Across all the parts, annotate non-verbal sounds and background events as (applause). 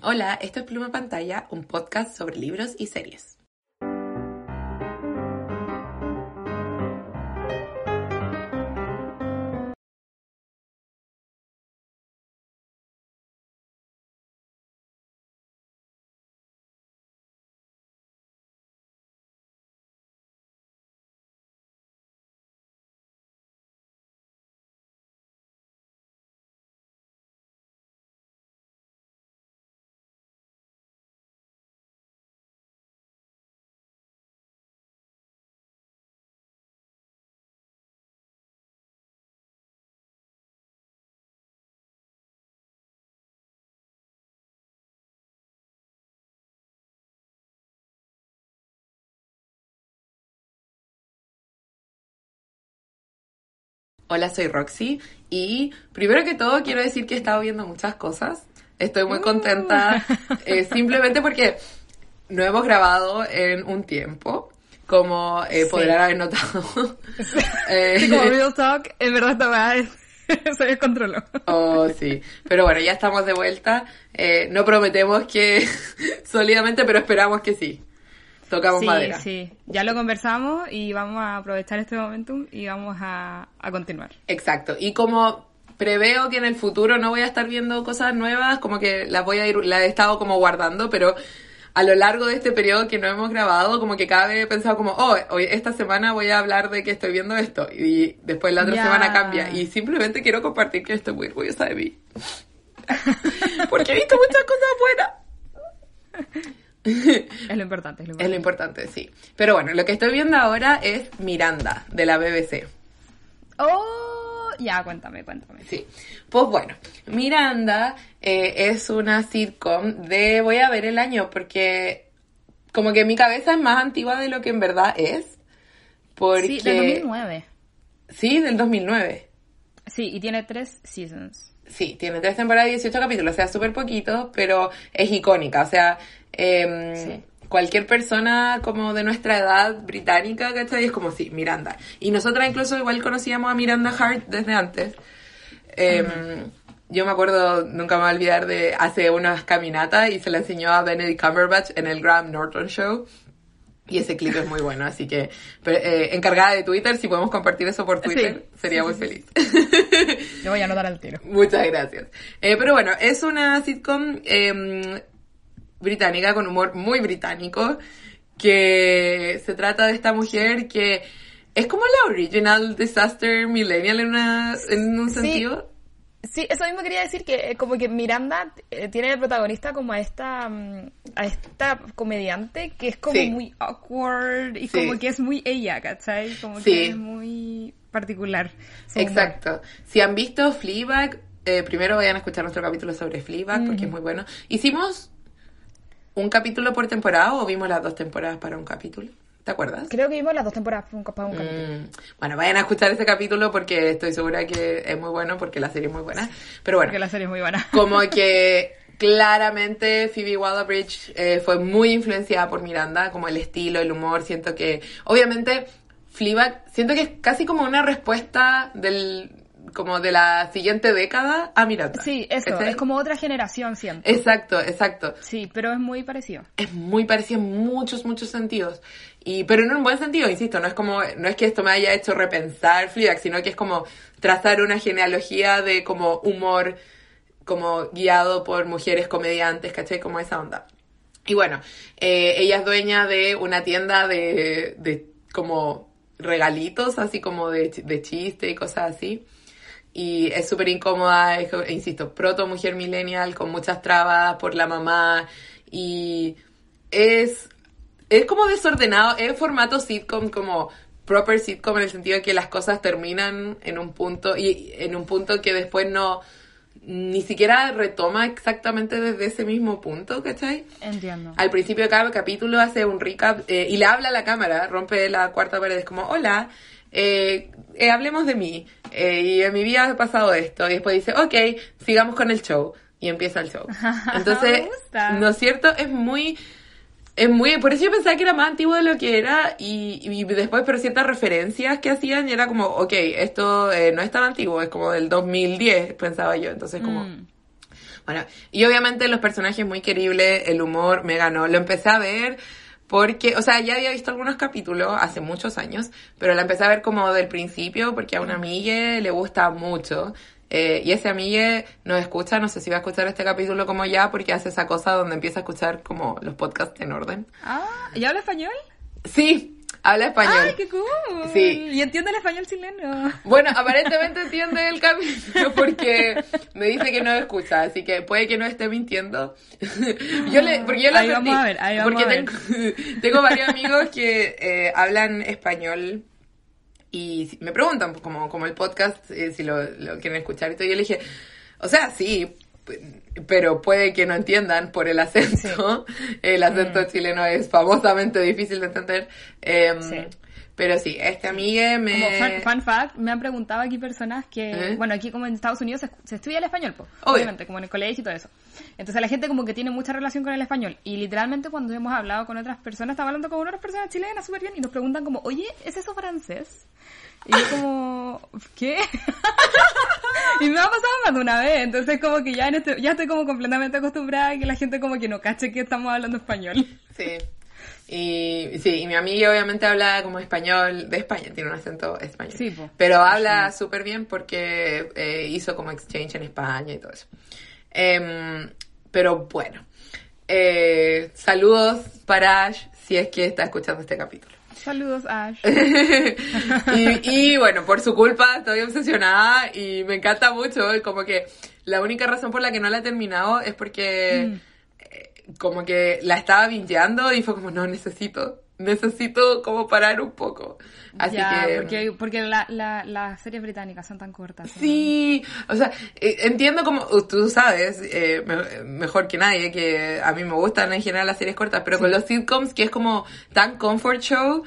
Hola, esto es Pluma Pantalla, un podcast sobre libros y series. Hola, soy Roxy y primero que todo quiero decir que he estado viendo muchas cosas. Estoy muy contenta eh, (laughs) simplemente porque no hemos grabado en un tiempo, como eh, Sí. podrán haber notado. (laughs) Eh, Sí, como Real Talk, en verdad esta weá es- (laughs) se descontroló. Oh, sí. Pero bueno, ya estamos de vuelta. Eh, no prometemos que sólidamente, pero esperamos que sí. Tocamos Sí, madera. sí. Ya lo conversamos y vamos a aprovechar este momentum y vamos a, a continuar. Exacto. Y como preveo que en el futuro no voy a estar viendo cosas nuevas, como que las voy a ir, las he estado como guardando, pero a lo largo de este periodo que no hemos grabado, como que cada vez he pensado como, oh, hoy, esta semana voy a hablar de que estoy viendo esto, y después la otra Ya. semana cambia, y simplemente quiero compartir que estoy muy orgullosa de mí. (laughs) Porque he visto muchas cosas buenas. Es lo importante, es lo (laughs) Es lo importante. importante, sí. Pero bueno, lo que estoy viendo ahora es Miranda, de la BBC. Oh, ya, cuéntame, cuéntame. Sí. Pues bueno, Miranda eh, es una sitcom de, voy a ver el año, porque como que mi cabeza es más antigua de lo que en verdad es. Porque... Sí, del 2009. Sí, del 2009. Sí, y tiene tres seasons. Sí, tiene tres temporadas y 18 capítulos, o sea, súper poquito, pero es icónica. O sea, em, Sí. cualquier persona como de nuestra edad británica, ¿cachai? Es como, sí, Miranda. Y nosotras incluso igual conocíamos a Miranda Hart desde antes. Em, Yo me acuerdo, nunca me voy a olvidar de hace unas caminatas y se la enseñó a Benedict Cumberbatch en el Graham Norton Show. Y ese clip es muy bueno, así que pero, eh, encargada de Twitter, si podemos compartir eso por Twitter, Sí, sería sí, muy sí, feliz. (laughs) Lo voy a anotar al tiro. Muchas gracias. Eh, pero bueno, es una sitcom eh, británica con humor muy británico que se trata de esta mujer que es como la original disaster millennial en, una, en un sentido. Sí, eso mismo quería decir que eh, como que Miranda eh, tiene de protagonista como a esta mm, a esta comediante que es como Sí. muy awkward y Sí. como que es muy ella, ¿cachai? Como Sí. que es muy particular. humor. Exacto. Si han visto Fleabag, eh, primero vayan a escuchar nuestro capítulo sobre Fleabag porque es muy bueno. Hicimos un capítulo por temporada o vimos las dos temporadas para un capítulo. ¿Te acuerdas? Creo que vimos las dos temporadas para un, un capítulo. Mm, Bueno, vayan a escuchar ese capítulo porque estoy segura que es muy bueno porque la serie es muy buena. Pero bueno, Porque la serie es muy buena. como (laughs) que claramente Phoebe Waller-Bridge eh, fue muy influenciada por Miranda, como el estilo, el humor. Siento que, obviamente, Fleabag, siento que es casi como una respuesta del como de la siguiente década a Miranda. Sí, eso, ¿Cachai? es como otra generación, siento. Exacto, exacto. Sí, pero es muy parecido. es muy parecido en muchos, muchos sentidos. Y, pero en un buen sentido, insisto, no es como, no es que esto me haya hecho repensar Fleabag, sino que es como trazar una genealogía de como humor, como guiado por mujeres comediantes, ¿cachai? Como esa onda. Y bueno, eh, ella es dueña de una tienda de, de como regalitos, así como de, de chiste y cosas así. Y es súper incómoda, es, insisto, proto mujer millennial con muchas trabas por la mamá y es, es como desordenado, es formato sitcom como proper sitcom en el sentido de que las cosas terminan en un punto y en un punto que después no, ni siquiera retoma exactamente desde ese mismo punto, ¿cachai? Entiendo. Al principio de cada capítulo hace un recap eh, y le habla a la cámara, rompe la cuarta pared, es como, hola, eh, eh, hablemos de mí, eh, y en mi vida ha pasado esto, y después dice, ok, sigamos con el show, y empieza el show. (laughs) Entonces. ¿no es cierto? Es muy... Es muy, por eso yo pensaba que era más antiguo de lo que era y, y después pero ciertas referencias que hacían y era como, ok, esto eh, no es tan antiguo, es como del 2010, pensaba yo, entonces como... Mm. Bueno, y obviamente los personajes muy queribles, el humor me ganó. Lo empecé a ver porque, o sea, ya había visto algunos capítulos hace muchos años, pero la empecé a ver como del principio porque a una amiga le gusta mucho. Eh, y ese amigue nos escucha, no sé si va a escuchar este capítulo como ya, porque hace esa cosa donde empieza a escuchar como los podcasts en orden. Ah, ¿y habla español? Sí, habla español. ¡Ay, qué cool! Sí. Y entiende el español chileno. Bueno, aparentemente (laughs) entiende el capítulo porque me dice que no escucha, así que puede que no esté mintiendo. (laughs) Yo le, porque yo le Ahí vamos advertí, a ver, ahí vamos porque a ver. Tengo, (laughs) tengo varios amigos que eh, hablan español y me preguntan, pues, como, como el podcast, eh, si lo, lo quieren escuchar y todo. Yo le dije, o sea, sí, pero puede que no entiendan por el acento. (laughs) El acento chileno es famosamente difícil de entender. Em, Sí. Pero sí, este amigue me... Como fun, fun fact, me han preguntado aquí personas que, ¿Eh? bueno, aquí como en Estados Unidos se, se estudia el español, pues, obviamente, como en el colegio y todo eso. Entonces la gente como que tiene mucha relación con el español. Y literalmente cuando hemos hablado con otras personas, estaba hablando con otras personas chilenas súper bien y nos preguntan como, oye, ¿es eso francés? Y yo como, ¿qué? (laughs) y me ha pasado más de una vez, entonces como que ya en este, ya estoy como completamente acostumbrada a que la gente como que no cache que estamos hablando español. Sí. Y sí, y mi amiga obviamente habla como español de España, tiene un acento español. Sí. Pero habla súper bien porque eh, hizo como exchange en España y todo eso. Em, pero bueno, eh, saludos para Ash si es que está escuchando este capítulo. Saludos, Ash. (laughs) y, y, bueno, por su culpa estoy obsesionada y me encanta mucho. y Como que la única razón por la que no la he terminado es porque eh, como que la estaba bingeando y fue como, no, necesito, necesito como parar un poco. Así ya, que... porque, porque la, la, las series británicas son tan cortas. ¿no? Sí, o sea, eh, entiendo como tú sabes eh, me- mejor que nadie que a mí me gustan en general las series cortas, pero con los sitcoms que es como tan comfort show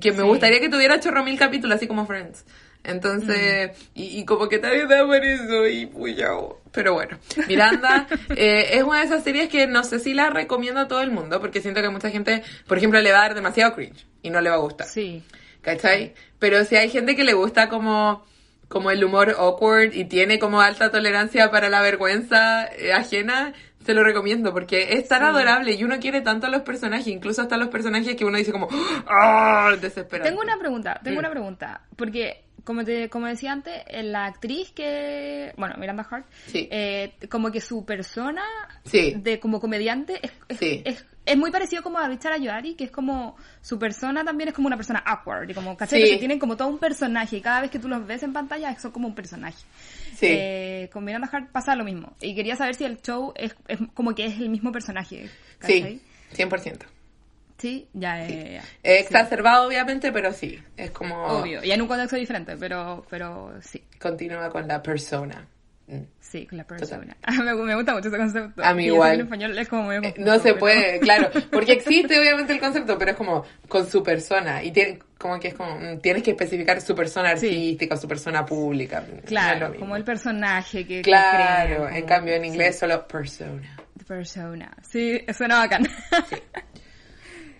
que me Sí. gustaría que tuviera chorro mil capítulos así como Friends. Entonces, y, y como que también da por eso y puya, pero bueno, Miranda (laughs) eh, es una de esas series que no sé si la recomiendo a todo el mundo porque siento que mucha gente, por ejemplo, le va a dar demasiado cringe y no le va a gustar. Sí. ¿cachai? Pero si hay gente que le gusta como, como el humor awkward y tiene como alta tolerancia para la vergüenza eh, ajena, se lo recomiendo porque es tan adorable y uno quiere tanto a los personajes, incluso hasta los personajes que uno dice como, ¡ah! Desesperante. Tengo una pregunta, tengo Mm. una pregunta. Porque, como te como decía antes, eh, la actriz que. Bueno, Miranda Hart. Sí. eh, como que su persona Sí. de como comediante es, es, Sí. es, es muy parecido como a Richard Ayoari, que es como. Su persona también es como una persona awkward. Y como, ¿cachai? Que tienen como todo un personaje. Y cada vez que tú los ves en pantalla, son como un personaje. Sí. Eh, con Miranda Hart pasa lo mismo. Y quería saber si el show es, es como que es el mismo personaje. ¿cachai? Sí, 100%. Sí, ya, ya. Eh, Exacerbado, obviamente, pero sí. Es como. Obvio, y en un contexto diferente, pero, pero sí, Continúa con la persona. Mm. sí, con la persona. (laughs) me, me gusta mucho ese concepto. A mí igual. En español es como muy Eh, No se pero- puede, (laughs) claro, porque existe obviamente el concepto, pero es como con su persona y tiene, como que es como mm, tienes que especificar su persona Sí. artística, su persona pública. es Claro, como el personaje que. que Claro, en cambio en sí, inglés solo persona. persona. Sí, suena bacán. (laughs)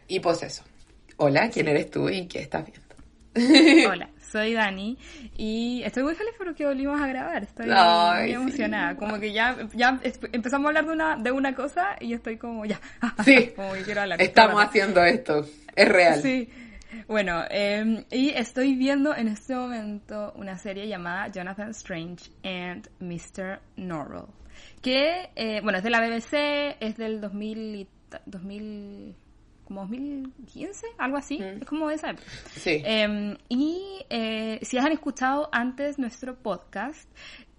Y pues eso. Hola, ¿quién eres tú y qué estás viendo? (laughs) Hola, (laughs) soy Dani y estoy muy feliz porque volvimos a grabar. Estoy Ay, muy sí. emocionada. Como que ya, ya empezamos a hablar de una, de una cosa y estoy como ya. (laughs) Sí, como que quiero hablar. estamos haciendo esto, es real. Sí. Bueno, eh, y estoy viendo en este momento una serie llamada Jonathan Strange and Mr. Norrell. Que, eh, bueno, es de la BBC, es del 2000, y ta- 2000 como 2015, algo así. Mm. Es como de esa época. Sí. Eh, y eh, si han escuchado antes nuestro podcast,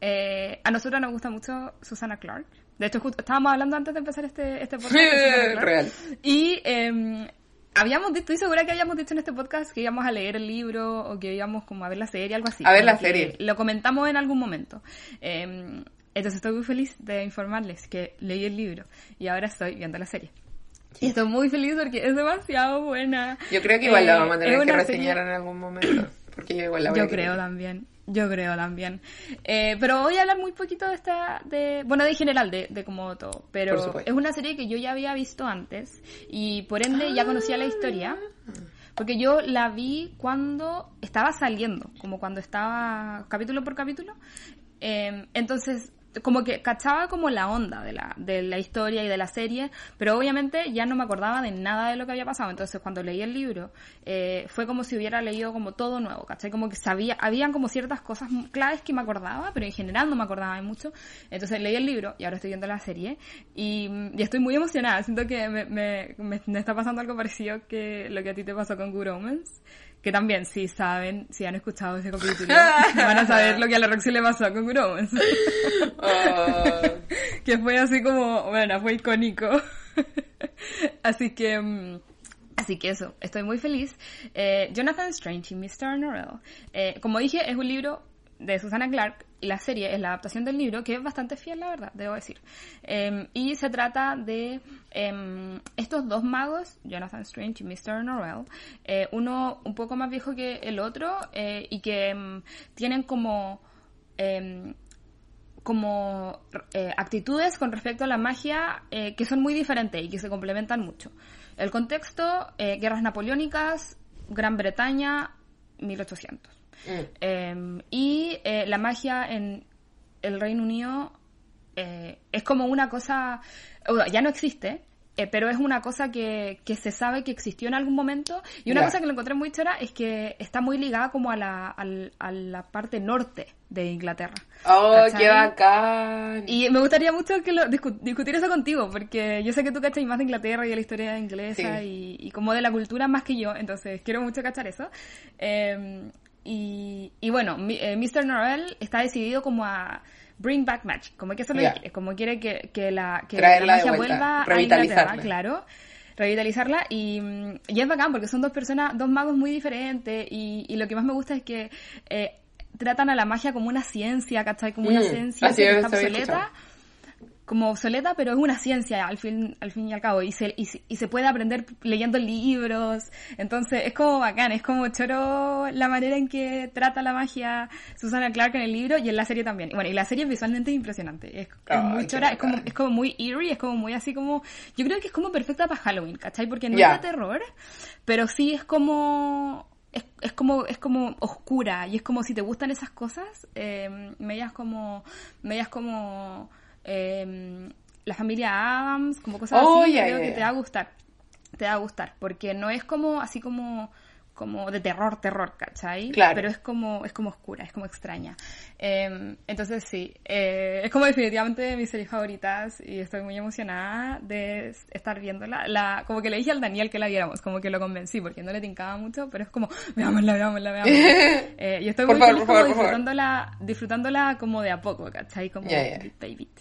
eh, a nosotros nos gusta mucho Susana Clark. De hecho, justo estábamos hablando antes de empezar este, este podcast. de. Real. Y eh, habíamos dicho, estoy segura que habíamos dicho en este podcast que íbamos a leer el libro o que íbamos como a ver la serie, algo así. A ver la serie. Lo comentamos en algún momento. Eh, Entonces estoy muy feliz de informarles que leí el libro y ahora estoy viendo la serie. Y estoy muy feliz porque es demasiado buena. Yo creo que igual la Eh, vamos a tener que reseñar serie- en algún momento. Porque yo igual la voy a Yo creo también. Yo creo también. Eh, pero voy a hablar muy poquito de esta, de, bueno, de general, de, de como todo. Pero es una serie que yo ya había visto antes y por ende ya conocía la historia. Porque yo la vi cuando estaba saliendo, como cuando estaba capítulo por capítulo. Eh, entonces, como que cachaba como la onda de la, de la historia y de la serie, pero obviamente ya no me acordaba de nada de lo que había pasado. Entonces, cuando leí el libro, eh, fue como si hubiera leído como todo nuevo, ¿cachai? Como que sabía, habían como ciertas cosas claves que me acordaba, pero en general no me acordaba de mucho. Entonces leí el libro y ahora estoy viendo la serie y, y estoy muy emocionada. Siento que me, me, me- me está pasando algo parecido que lo que a ti te pasó con Good Omens. Que también, si saben, si han escuchado ese capítulo, (laughs) van a saber lo que a la Roxy le pasó con Omens. (laughs) Oh. que fue así como, bueno, fue icónico. así que, mm, así que eso, estoy muy feliz. Eh, Jonathan Strange y Mr. Norrell. Eh, como dije, es un libro de Susana Clark la serie es la adaptación del libro, que es bastante fiel, la verdad, debo decir. Eh, y se trata de eh, estos dos magos, Jonathan Strange y Mr. Norrell, eh, uno un poco más viejo que el otro eh, y que mm, tienen como... em, como eh, actitudes con respecto a la magia que son muy diferentes y que se complementan mucho. El contexto, guerras napoleónicas, Gran Bretaña, 1800. Mm. Eh, y eh, la magia en el Reino Unido eh, es como una cosa, ya no existe, eh, pero es una cosa que, que se sabe que existió en algún momento. Y una Ya. cosa que lo encontré muy chora es que está muy ligada como a la, al- a la parte norte de Inglaterra. Oh, ¿Cachai? qué bacán. Y me gustaría mucho que lo, discu- discutir eso contigo, porque yo sé que tú cachas más de Inglaterra y de la historia inglesa Sí. y, y como de la cultura más que yo, entonces quiero mucho cachar eso. Eh, y, y bueno, mi- eh, Mr. Norrell está decidido como a bring back magic, como que eso lo quiere, como quiere que, que la, que la magia vuelva a. Inglaterra, claro revitalizarla y, y es bacán porque son dos personas, dos magos muy diferentes y, y lo que más me gusta es que eh, tratan a la magia como una ciencia, ¿cachai? Como una Mm, ciencia que es, está obsoleta como obsoleta, pero es una ciencia al fin, al fin y al cabo, y se, y, se- y se puede aprender leyendo libros, entonces es como bacán, es como choro la manera en que trata la magia Susana Clark en el libro y en la serie también. Y bueno, y la serie visualmente es impresionante, es, es Ay, muy chora, es como, es como muy eerie, es como muy así como, yo creo que es como perfecta para Halloween, ¿cachai? Porque no es de terror, pero sí es como... Es, es como es como oscura y es como si te gustan esas cosas eh, medias como medias como eh, la familia Adams como cosas Oh, así creo que te va a gustar te va a gustar porque no es como así como como de terror terror ¿cachai? Claro. pero es como es como oscura es como extraña Eh, entonces sí eh, es como definitivamente de mis series favoritas y estoy muy emocionada de estar viéndola la como que le dije al Daniel que la viéramos como que lo convencí porque no le tincaba mucho pero es como veámosla veámosla veámosla (laughs) eh, y estoy Por muy favor, feliz por como favor, disfrutándola disfrutándola como de a poco ¿cachai? como Ya, ya. bit by bit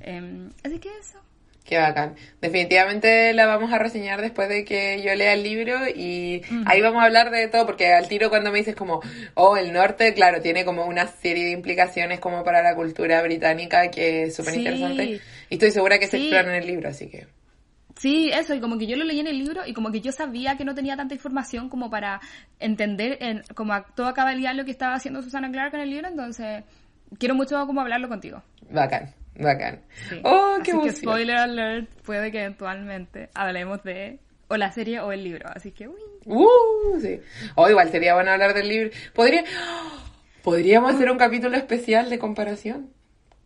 Eh, así que eso Qué bacán. Definitivamente la vamos a reseñar después de que yo lea el libro y ahí vamos a hablar de todo, porque al tiro cuando me dices como, oh, el norte, claro, tiene como una serie de implicaciones como para la cultura británica que es súper Sí. interesante. Y estoy segura que se Sí. exploran en el libro, así que... Sí, eso, y como que yo lo leí en el libro y como que yo sabía que no tenía tanta información como para entender en, como a toda cabalidad lo que estaba haciendo Susana Clark en el libro, entonces quiero mucho como hablarlo contigo. Bacán, bacán. Sí. Oh, qué así que spoiler alert, puede que eventualmente hablemos de o la serie o el libro, así que uy. Uh, sí. O igual sería bueno hablar del libro. Podría... Podríamos hacer un capítulo especial de comparación.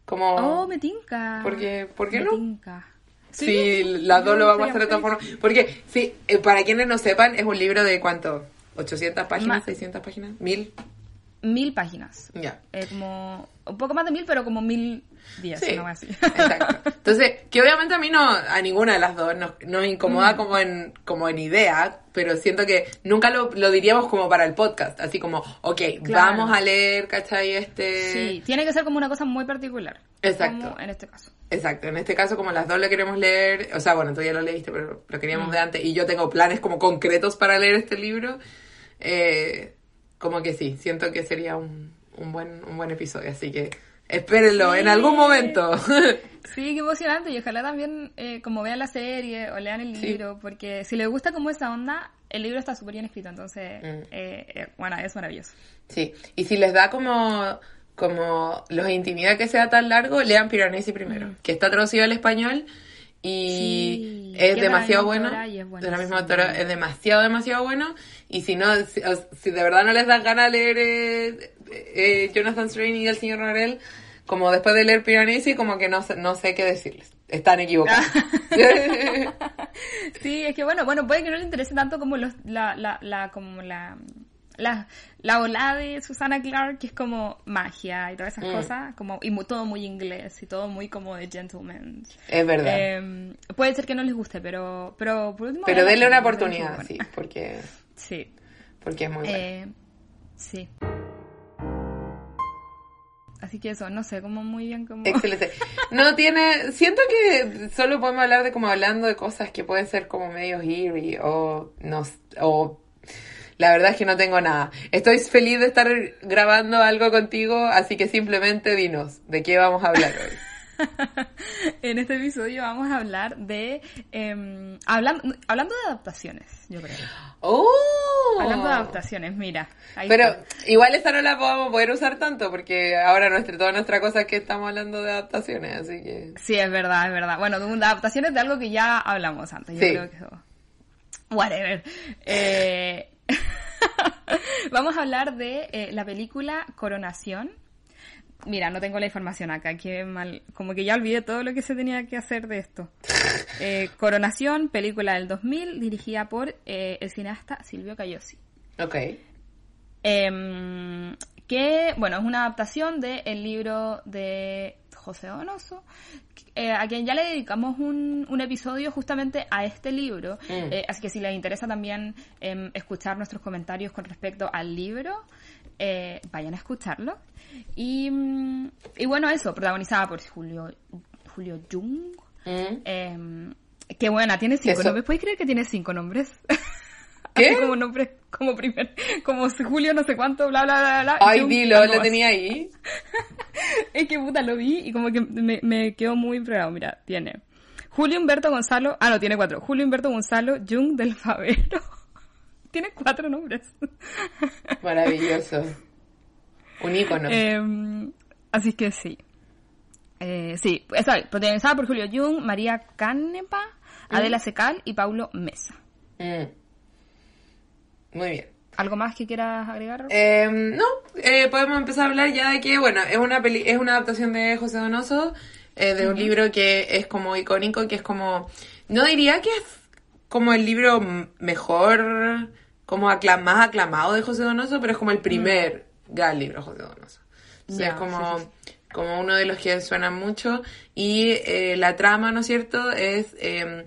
Como... Oh, me tinca. Porque- ¿por qué me no? tinca. Sí, las dos lo vamos a hacer de todas formas. Porque, sí, eh, para quienes no sepan, es un libro de cuánto? ¿800 páginas? Ma- ¿600 páginas? ¿1000? Mil páginas. Ya. Eh, como un poco más de mil, pero como mil diez, Sí, no así. exacto. Entonces, que obviamente a mí no, a ninguna de las dos nos, nos Mm. incomoda como en, como en idea, pero siento que nunca lo, lo diríamos como para el podcast, así como, ok, Claro. vamos a leer, ¿cachai? Este... Sí, tiene que ser como una cosa muy particular. Exacto. Como en este caso. Exacto, en este caso como las dos le queremos leer, o sea, bueno, tú ya lo leíste, pero lo queríamos Mm. de antes y yo tengo planes como concretos para leer este libro, eh, como que sí, siento que sería un, un buen un buen episodio, así que Espérenlo, en algún momento. (laughs) Sí, qué emocionante. Y ojalá también eh, como vean la serie o lean el Sí. libro, porque si les gusta como esa onda, el libro está súper bien escrito. Entonces, Mm. eh, eh, bueno, es maravilloso. Sí, y si les da como, como los intimida que sea tan largo, lean Piranesi primero, que está traducido al español y Sí, es demasiado bueno. y es de la misma autora, es demasiado, demasiado bueno. Y si no, si, de verdad no les dan ganas de leer eh, eh, Jonathan Strain y el señor Norel, como después de leer Piranesi, como que no no sé qué decirles. Están equivocados. (laughs) Sí, es que bueno, bueno, puede que no le interese tanto como los, la, la, la, como la, la, la ola de Susana Clark, que es como magia y todas esas Mm. cosas, como, y mu- todo muy inglés y todo muy como de gentleman. es verdad. Eh, puede ser que no les guste, pero, pero por último. Pero denle una oportunidad, muy sí, porque, Sí. porque es muy bueno. Eh, sí. Así que eso, no sé, como muy bien como... Excelente. No tiene, siento que solo podemos hablar de como hablando de cosas que pueden ser como medio eerie o no o la verdad es que no tengo nada. Estoy feliz de estar grabando algo contigo, así que simplemente dinos de qué vamos a hablar hoy. (laughs) en este episodio vamos a hablar de... em, hablan- hablando de adaptaciones, yo creo. ¡Oh! Hablando de adaptaciones, mira. ahí Pero está. igual esta no la podemos poder usar tanto porque ahora nuestra, toda nuestra cosa es que estamos hablando de adaptaciones, así que... Sí, es verdad, es verdad. Bueno, de adaptaciones de algo que ya hablamos antes. Yo Sí. creo que eso. Whatever. Eh, (laughs) Vamos a hablar de eh, la película Coronación. Mira, no tengo la información acá, qué mal. Como que ya olvidé todo lo que se tenía que hacer de esto. (laughs) Eh, Coronación, película del 2000, dirigida por eh, el cineasta Silvio Cayosi. Ok. Em, que, bueno, es una adaptación del libro de José Donoso, eh, a quien ya le dedicamos un, un episodio justamente a este libro. Mm. Eh, así que si les interesa también em, escuchar nuestros comentarios con respecto al libro, eh, vayan a escucharlo. Y, mm, y bueno, eso, protagonizada por Julio, Julio Jung. Mm. Em, qué buena, tiene cinco Eso. nombres. ¿Puedes creer que tiene cinco nombres? (laughs) ¿Qué? Así como nombre, como primer, como Julio no sé cuánto, bla, bla, bla, bla. Ay, dilo, lo tenía ahí. (laughs) Es que puta, lo vi y como que me, me quedó muy impregnado. Mira, tiene Julio Humberto Gonzalo, ah, no, tiene cuatro. Julio Humberto Gonzalo Jung del Favero. Tiene cuatro nombres. Maravilloso. Un ícono. Em, así que sí. Eh, sí, esa, protagonizada por Julio Jung, María Canepa, Adela Secal y Paulo Mesa. Mm. Muy bien. ¿Algo más que quieras agregar? Eh, no, eh, podemos empezar a hablar ya de que, bueno, es una peli es una adaptación de José Donoso, eh, de un libro que es como icónico, que es como, no diría que es como el libro mejor, como más aclamado de José Donoso, pero es como el primer gran libro de José Donoso. Entonces Ya, es como, sí, como uno de los que suenan mucho y eh, la trama, ¿no es cierto?, es eh,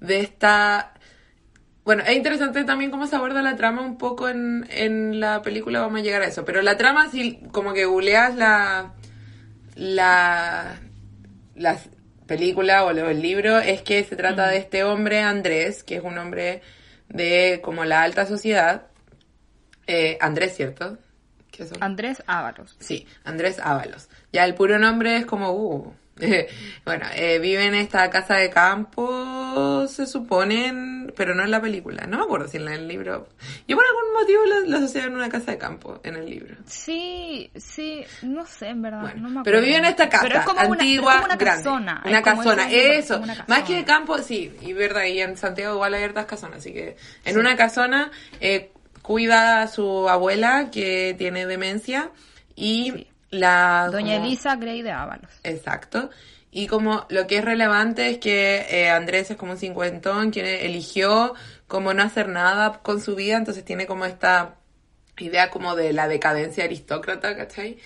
de esta bueno, es interesante también cómo se aborda la trama un poco en, en la película, vamos a llegar a eso. Pero la trama, si como que googleas la, la, la película o el libro, es que se trata de este hombre, Andrés, que es un hombre de como la alta sociedad. Eh, Andrés, ¿cierto? Andrés Ábalos. Sí, Andrés Ábalos. Ya el puro nombre es como, uh. (laughs) bueno, eh, vive en esta casa de campo, se suponen, pero no en la película. No me acuerdo si en el libro. Yo por algún motivo lo, lo asocié en una casa de campo en el libro. Sí, sí, no sé, en verdad. Bueno, no me pero vive en esta casa Pero es como una- antigua, pero es como una grande. casona. Una es casona, eso. una Más que campo, sí, y verdad, y en Santiago igual hay hartas casonas, así que en una casona eh, cuida a su abuela que tiene demencia y Sí. La... Doña como- Elisa Grey de Ábalos. Exacto. Y como lo que es relevante es que eh, Andrés es como un cincuentón que eligió como no hacer nada con su vida, entonces tiene como esta idea como de la decadencia aristócrata, ¿cachai?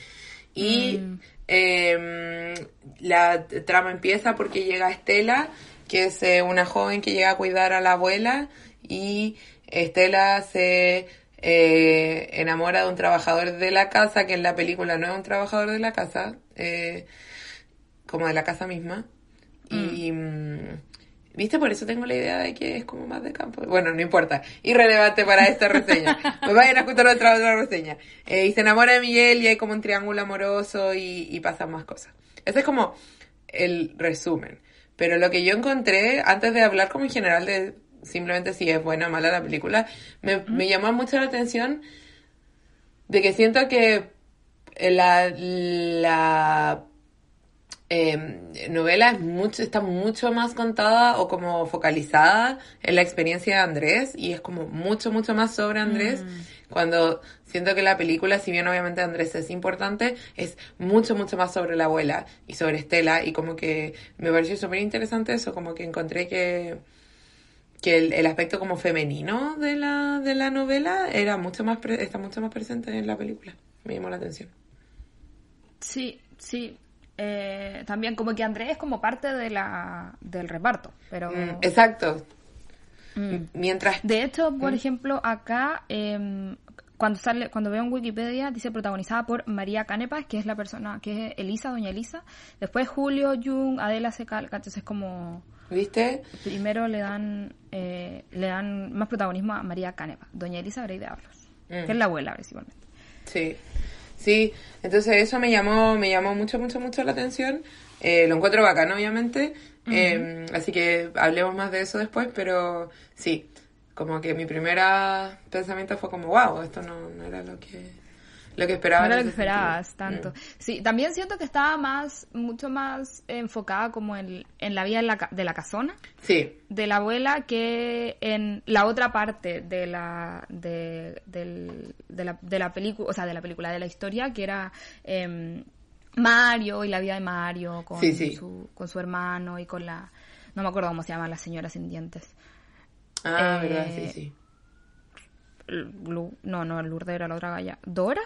Y em, la trama empieza porque llega Estela, que es eh, una joven que llega a cuidar a la abuela y Estela se eh, enamora de un trabajador de la casa, que en la película no es un trabajador de la casa, eh, como de la casa misma. Y mm, ¿Viste? Por eso tengo la idea de que es como más de campo. Bueno, no importa. Irrelevante para esta reseña. (laughs) pues vayan a escuchar otra, otra reseña. Eh, y se enamora de Miguel y hay como un triángulo amoroso y, y pasan más cosas. Ese es como el resumen. Pero lo que yo encontré, antes de hablar como en general de simplemente si es buena o mala la película, me, me llamó mucho la atención de que siento que la, la eh, novela es mucho, está mucho más contada o como focalizada en la experiencia de Andrés y es como mucho, mucho más sobre Andrés. Cuando siento que la película, si bien obviamente Andrés es importante, es mucho, mucho más sobre la abuela y sobre Estela y como que me pareció súper interesante eso, como que encontré que, que el, el, aspecto como femenino de la, de la novela era mucho más, pre, está mucho más presente en la película. Me llamó la atención. Sí, sí, eh, también como que Andrés es como parte de la del reparto, pero mm, exacto. Mm. Mientras de hecho, por mm. ejemplo, acá eh, cuando sale cuando veo en Wikipedia dice protagonizada por María Canepa, que es la persona que es Elisa, doña Elisa, después Julio Jung, Adela Secal, entonces es como ¿Viste? Primero le dan eh, le dan más protagonismo a María Canepa, doña Elisa Grey de Ablos, que es la abuela principalmente. Sí. Sí, entonces eso me llamó, me llamó mucho, mucho, mucho la atención. Eh, lo encuentro bacano, obviamente. eh, así que hablemos más de eso después, pero sí, como que mi primer pensamiento fue como, wow, esto no, no era lo que lo que esperaba. No era lo que esperabas tanto. Mm. Sí, también siento que estaba más, mucho más enfocada como en, en la vida de la, de la casona. Sí. De la abuela que en la otra parte de la, de, del, de la, de la película, o sea, de la película, de la historia, que era... Eh, Mario y la vida de Mario con, sí, sí. Su, con su hermano y con la... No me acuerdo cómo se llama la señora sin dientes. Ah, eh, verdad, sí, sí. Lu, no, no, Lourdes era la otra galla. ¿Dora?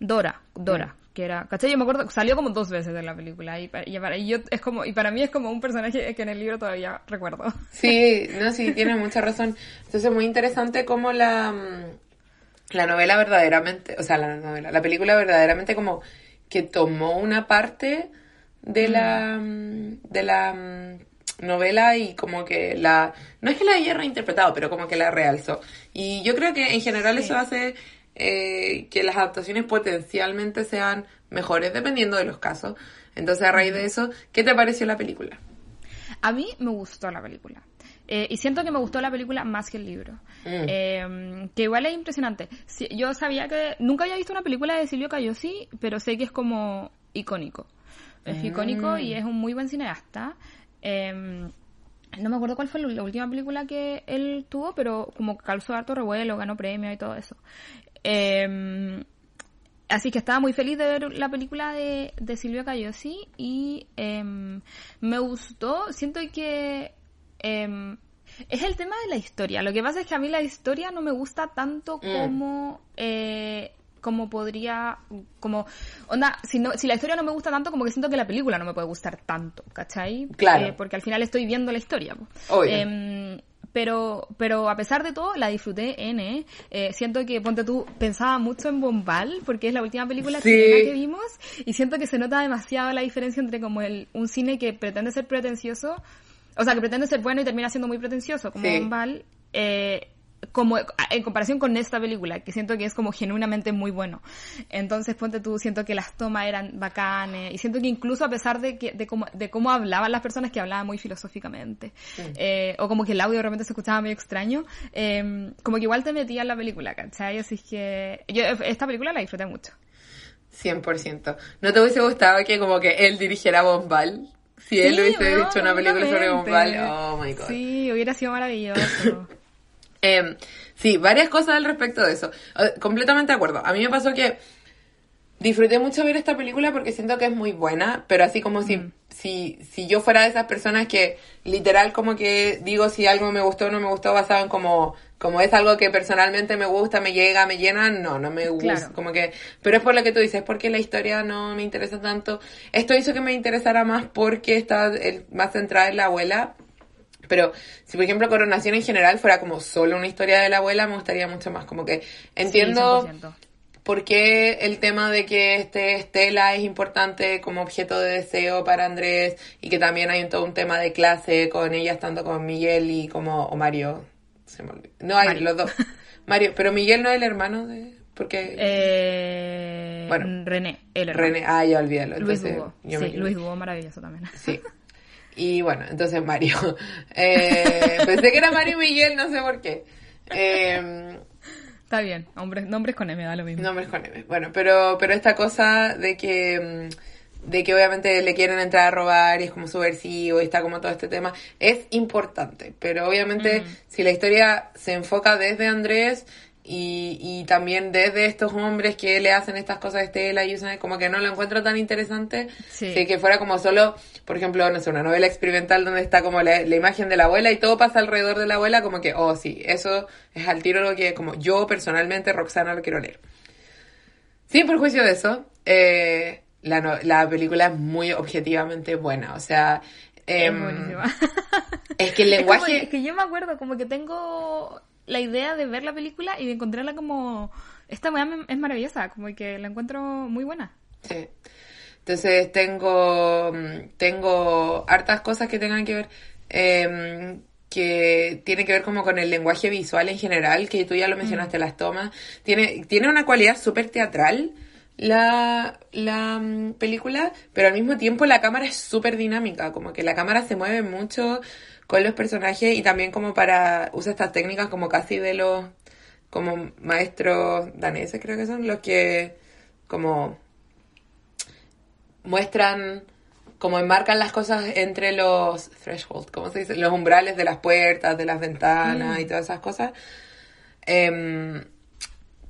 Dora, Dora, mm. que era, ¿cachai? Yo me acuerdo, salió como dos veces en la película y para, y para y yo es como y para mí es como un personaje que en el libro todavía recuerdo. (laughs) Sí, no, sí, tiene mucha razón. Entonces es muy interesante cómo la mm, la novela verdaderamente, o sea, la novela, la película verdaderamente como que tomó una parte de la mm. de la novela y como que la no es que la haya reinterpretado, pero como que la realzó. Y yo creo que en general sí. eso hace eh, que las adaptaciones potencialmente sean mejores dependiendo de los casos. Entonces, a raíz de eso, ¿qué te pareció la película? A mí me gustó la película. Eh, y siento que me gustó la película más que el libro. Mm. Eh, que igual es impresionante. Si, yo sabía que... Nunca había visto una película de Silvio Cayosi, pero sé que es como icónico. Es mm. icónico y es un muy buen cineasta. Eh, no me acuerdo cuál fue la última película que él tuvo, pero como causó harto revuelo, ganó premio y todo eso. Eh, así que estaba muy feliz de ver la película de, de Silvia Cayosi y eh, me gustó. Siento que eh, es el tema de la historia. Lo que pasa es que a mí la historia no me gusta tanto Mm. como eh, como podría como onda si no si la historia no me gusta tanto como que siento que la película no me puede gustar tanto ¿cachai? Claro. Eh, porque al final estoy viendo la historia. Em, pero pero a pesar de todo la disfruté N eh, siento que ponte tú pensaba mucho en Bombal porque es la última película Sí. que vimos y siento que se nota demasiado la diferencia entre como el un cine que pretende ser pretencioso o sea que pretende ser bueno y termina siendo muy pretencioso como Sí. Bombal eh, como en comparación con esta película, que siento que es como genuinamente muy bueno. Entonces, ponte tú, siento que las tomas eran bacanes, y siento que incluso a pesar de que, de cómo, de cómo hablaban las personas que hablaban muy filosóficamente, eh, o como que el audio de repente se escuchaba medio extraño, eh, como que igual te metía en la película, ¿cachai? Así que yo esta película la disfruté mucho. 100%. ¿No te hubiese gustado que como que él dirigiera Bombal? Si él Sí, hubiese weón, dicho una película sobre. Bombal. Oh my god. Sí, hubiera sido maravilloso. Eh, sí, varias cosas al respecto de eso. Completamente de acuerdo. A mí me pasó que disfruté mucho ver esta película porque siento que es muy buena, pero así como si, Mm. si, si yo fuera de esas personas que literal como que digo si algo me gustó o no me gustó basado en como, como es algo que personalmente me gusta, me llega, me llena, no, no me gusta. Claro. Como que, pero es por lo que tú dices, porque la historia no me interesa tanto. Esto hizo que me interesara más porque está el- más centrada en la abuela, pero si por ejemplo Coronación en general fuera como solo una historia de la abuela, me gustaría mucho más. Como que entiendo Sí, 100%. por qué el tema de que este Estela es importante como objeto de deseo para Andrés y que también hay todo un tema de clase con ella estando con Miguel y como o Mario. Se me olvidó. No hay Mario. los dos. (laughs) Mario, pero Miguel no es el hermano de porque Eh, Bueno. René, el hermano. René, ah, ya olvídalo. Luis entonces, Hugo. Sí. Luis Hugo, maravilloso también. Sí. (laughs) Y bueno, entonces Mario. (laughs) Eh, pensé que era Mario Miguel, no sé por qué. Eh, Está bien, hombres, nombres con M, da lo mismo. nombres con M. Bueno, pero, pero esta cosa de que, mm, de que obviamente le quieren entrar a robar y es como subversivo y está como todo este tema, es importante. Pero obviamente si la historia se enfoca desde Andrés y, y también desde estos hombres que le hacen estas cosas a Estela y usan, como que no lo encuentro tan interesante. Sí. Si que fuera como solo, por ejemplo, no sé, una novela experimental donde está como la, la imagen de la abuela y todo pasa alrededor de la abuela, como que, oh sí, eso es al tiro lo que como yo personalmente, Roxana, lo quiero leer. Sin perjuicio de eso, eh, la, no- la película es muy objetivamente buena. O sea, Es em, es que el (laughs) Es como- lenguaje... Es, que yo me acuerdo, como que tengo la idea de ver la película y de encontrarla como... Esta weá es maravillosa, como que la encuentro muy buena. Sí. Entonces tengo, mm, tengo hartas cosas que tengan que ver, em, que tiene que ver como con el lenguaje visual en general, que tú ya lo mencionaste, las tomas. Tiene, tiene una cualidad súper teatral la, la mm, película, pero al mismo tiempo la cámara es súper dinámica, como que la cámara se mueve mucho con los personajes y también como para, usa estas técnicas como casi de los, como maestros daneses creo que son, los que como muestran como enmarcan las cosas entre los thresholds, ¿cómo se dice? Los umbrales de las puertas, de las ventanas y todas esas cosas. Em,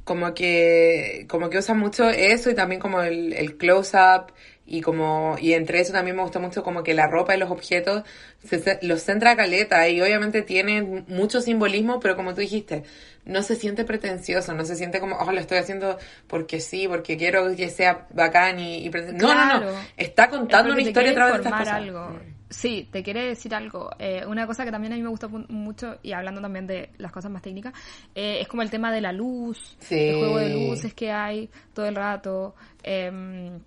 como que como que usan mucho eso y también como el, el close-up y como y entre eso también me gusta mucho como que la ropa y los objetos se, los centra caleta y obviamente tienen mucho simbolismo pero como tú dijiste no se siente pretencioso no se siente como oh lo estoy haciendo porque sí porque quiero que sea bacán y, y preten-". no no no está Es contando una historia a través de estas cosas algo. Sí, te quiere decir algo. Eh, una cosa que también a mí me gusta mucho, y hablando también de las cosas más técnicas, eh, es como el tema de la luz, Sí. el juego de luces que hay todo el rato. Em,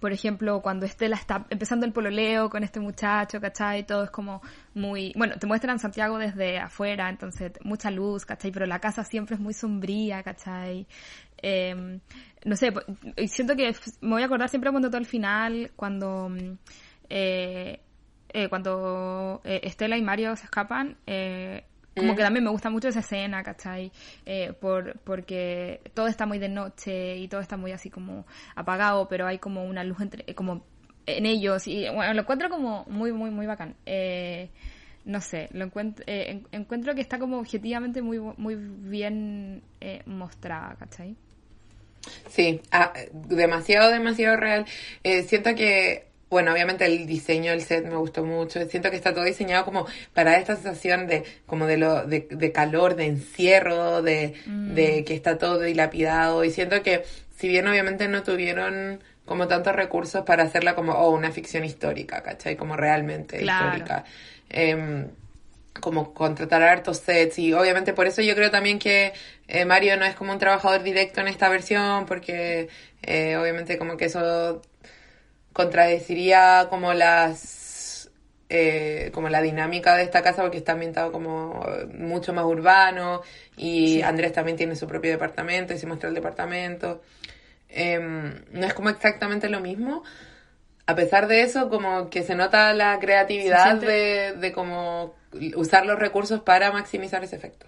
por ejemplo, cuando Estela está empezando el pololeo con este muchacho, ¿cachai? Todo es como muy... Bueno, te muestran Santiago desde afuera, entonces mucha luz, ¿cachai? Pero la casa siempre es muy sombría, ¿cachai? Em, no sé, siento que me voy a acordar siempre cuando todo al final, cuando... mm, eh, eh, cuando eh, Estela y Mario se escapan, eh, como que también me gusta mucho esa escena, ¿cachai? Eh, por, porque todo está muy de noche y todo está muy así como apagado, pero hay como una luz entre, eh, como en ellos y bueno, lo encuentro como muy, muy, muy bacán. Eh, no sé, lo encuentro, eh, en- encuentro que está como objetivamente muy, muy bien eh, mostrada, ¿cachai? Sí, ah, demasiado, demasiado real. Eh, siento que, bueno, obviamente el diseño del set me gustó mucho. Siento que está todo diseñado como para esta sensación de, como de lo, de, de calor, de encierro, de, de que está todo dilapidado. Y siento que, si bien obviamente no tuvieron como tantos recursos para hacerla como, oh, una ficción histórica, ¿cachai? Como realmente Claro. histórica. Em, como contratar a hartos sets y obviamente por eso yo creo también que eh, Mario no es como un trabajador directo en esta versión porque eh, obviamente como que eso contradeciría como las eh, como la dinámica de esta casa porque está ambientado como eh, mucho más urbano y Sí. Andrés también tiene su propio departamento y se muestra el departamento Em, no es como exactamente lo mismo a pesar de eso, como que se nota la creatividad Se siente- de, de como usar los recursos para maximizar ese efecto.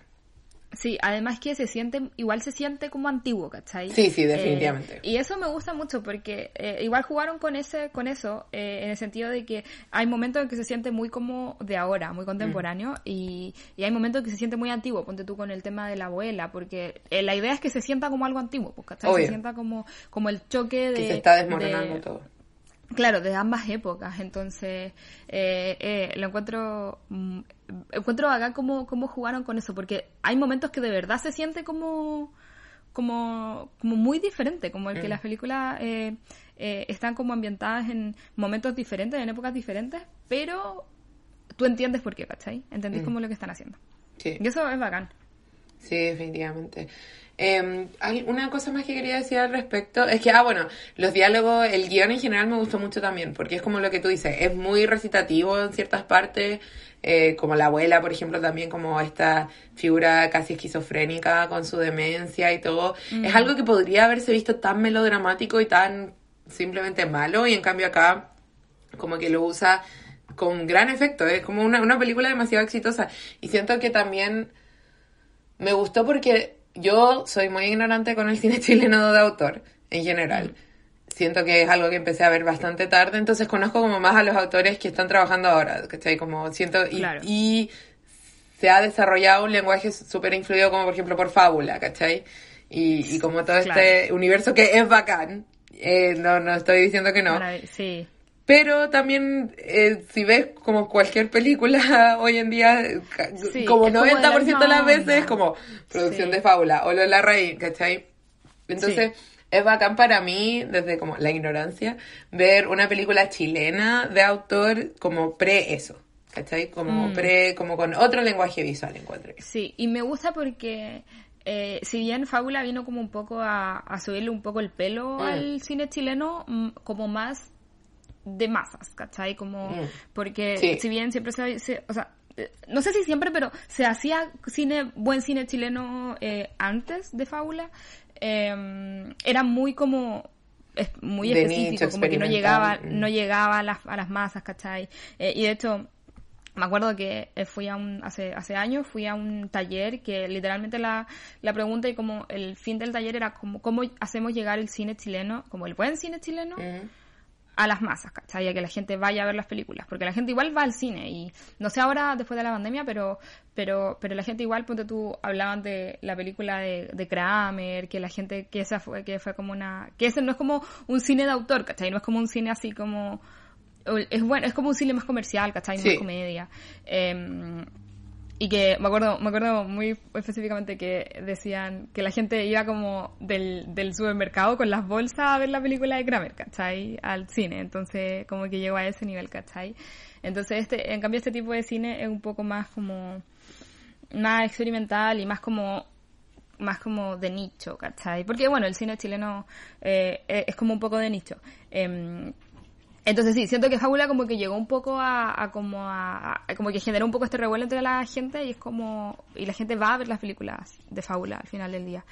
Sí, además que se siente, igual se siente como antiguo, ¿cachai? Sí, sí, definitivamente. Eh, y eso me gusta mucho porque eh, igual jugaron con ese, con eso, eh, en el sentido de que hay momentos en que se siente muy como de ahora, muy contemporáneo, y, y hay momentos en que se siente muy antiguo, ponte tú con el tema de la abuela, porque eh, la idea es que se sienta como algo antiguo, pues, ¿cachai? Obvio. Se sienta como, como el choque de... que se está desmoronando de- todo. Claro, de ambas épocas, entonces eh, eh, lo encuentro mm, encuentro acá cómo, cómo jugaron con eso, porque hay momentos que de verdad se siente como como, como muy diferente, como el que Mm. las películas eh, eh, están como ambientadas en momentos diferentes, en épocas diferentes, pero tú entiendes por qué, ¿cachai? Entendís Mm. como lo que están haciendo. Sí, Y eso es bacán. Sí, definitivamente. Eh, hay una cosa más que quería decir al respecto. Es que, ah, bueno, los diálogos, el guion en general me gustó mucho también, porque es como lo que tú dices, es muy recitativo en ciertas partes, eh, como la abuela, por ejemplo, también como esta figura casi esquizofrénica con su demencia y todo. Es algo que podría haberse visto tan melodramático y tan simplemente malo, y en cambio acá como que lo usa con gran efecto, es como una, una película demasiado exitosa. Y siento que también me gustó porque yo soy muy ignorante con el cine (laughs) chileno de autor, en general. Siento que es algo que empecé a ver bastante tarde, entonces conozco como más a los autores que están trabajando ahora, ¿cachai? Como siento, y, Claro. y se ha desarrollado un lenguaje súper influido como por ejemplo por Fábula, ¿cachai? Y, y como todo este universo que es bacán, eh, no, no estoy diciendo que no, Sí. Pero también, eh, si ves como cualquier película (laughs) hoy en día, Sí, como es como de la 90% de las veces es como producción Sí. de fábula o lo de la raíz, ¿cachai? Entonces, es bacán para mí, desde como la ignorancia, ver una película chilena de autor como pre eso, ¿cachai? Como Mm. pre, como con otro lenguaje visual, encuentro. Sí, y me gusta porque eh, si bien Fábula vino como un poco a, a subirle un poco el pelo Mm. al cine chileno, mm, como más de masas, ¿cachai? Como, Mm. porque Sí. si bien siempre se, se- o sea, no sé si siempre, pero se hacía cine, buen cine chileno eh, antes de Fábula, eh, era muy como es muy De específico, como que no llegaba, mm. no llegaba a las, a las masas, ¿cachai? Eh, y de hecho, me acuerdo que eh, fui a un, hace, hace años fui a un taller que literalmente la, la pregunta y como el fin del taller era como cómo hacemos llegar el cine chileno, como el buen cine chileno, Mm. A las masas, ¿cachai? A que la gente vaya a ver las películas, porque la gente igual va al cine y no sé ahora después de la pandemia, pero pero pero la gente igual, ponte tú, hablaban de la película de, de Kramer, que la gente, que esa fue, que fue como una, que ese no es como un cine de autor, ¿cachai? No es como un cine así como, es bueno, es como un cine más comercial, ¿cachai? Sí. Más comedia. Em, y que me acuerdo, me acuerdo muy específicamente que decían que la gente iba como del, del supermercado con las bolsas a ver la película de Kramer, ¿cachai? Al cine. Entonces, como que llegó a ese nivel, ¿cachai? Entonces, este, en cambio, este tipo de cine es un poco más como, más experimental y más como, más como de nicho, ¿cachai? Porque, bueno, el cine chileno eh, es como un poco de nicho. Em, entonces sí, siento que Fábula como que llegó un poco a, a como a, a- como que generó un poco este revuelo entre la gente y es como y la gente va a ver las películas de Fábula al final del día.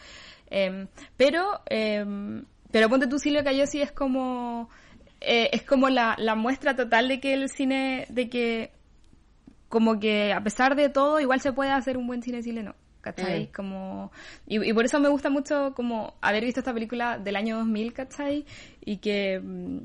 Em, pero em, pero ponte tú Silvia Cayosi es como eh, es como la, la muestra total de que el cine de que como que a pesar de todo igual se puede hacer un buen cine chileno. ¿Cachai? Mm. Como, y, y por eso me gusta mucho como haber visto esta película del año 2000, ¿cachai? Y que, mm,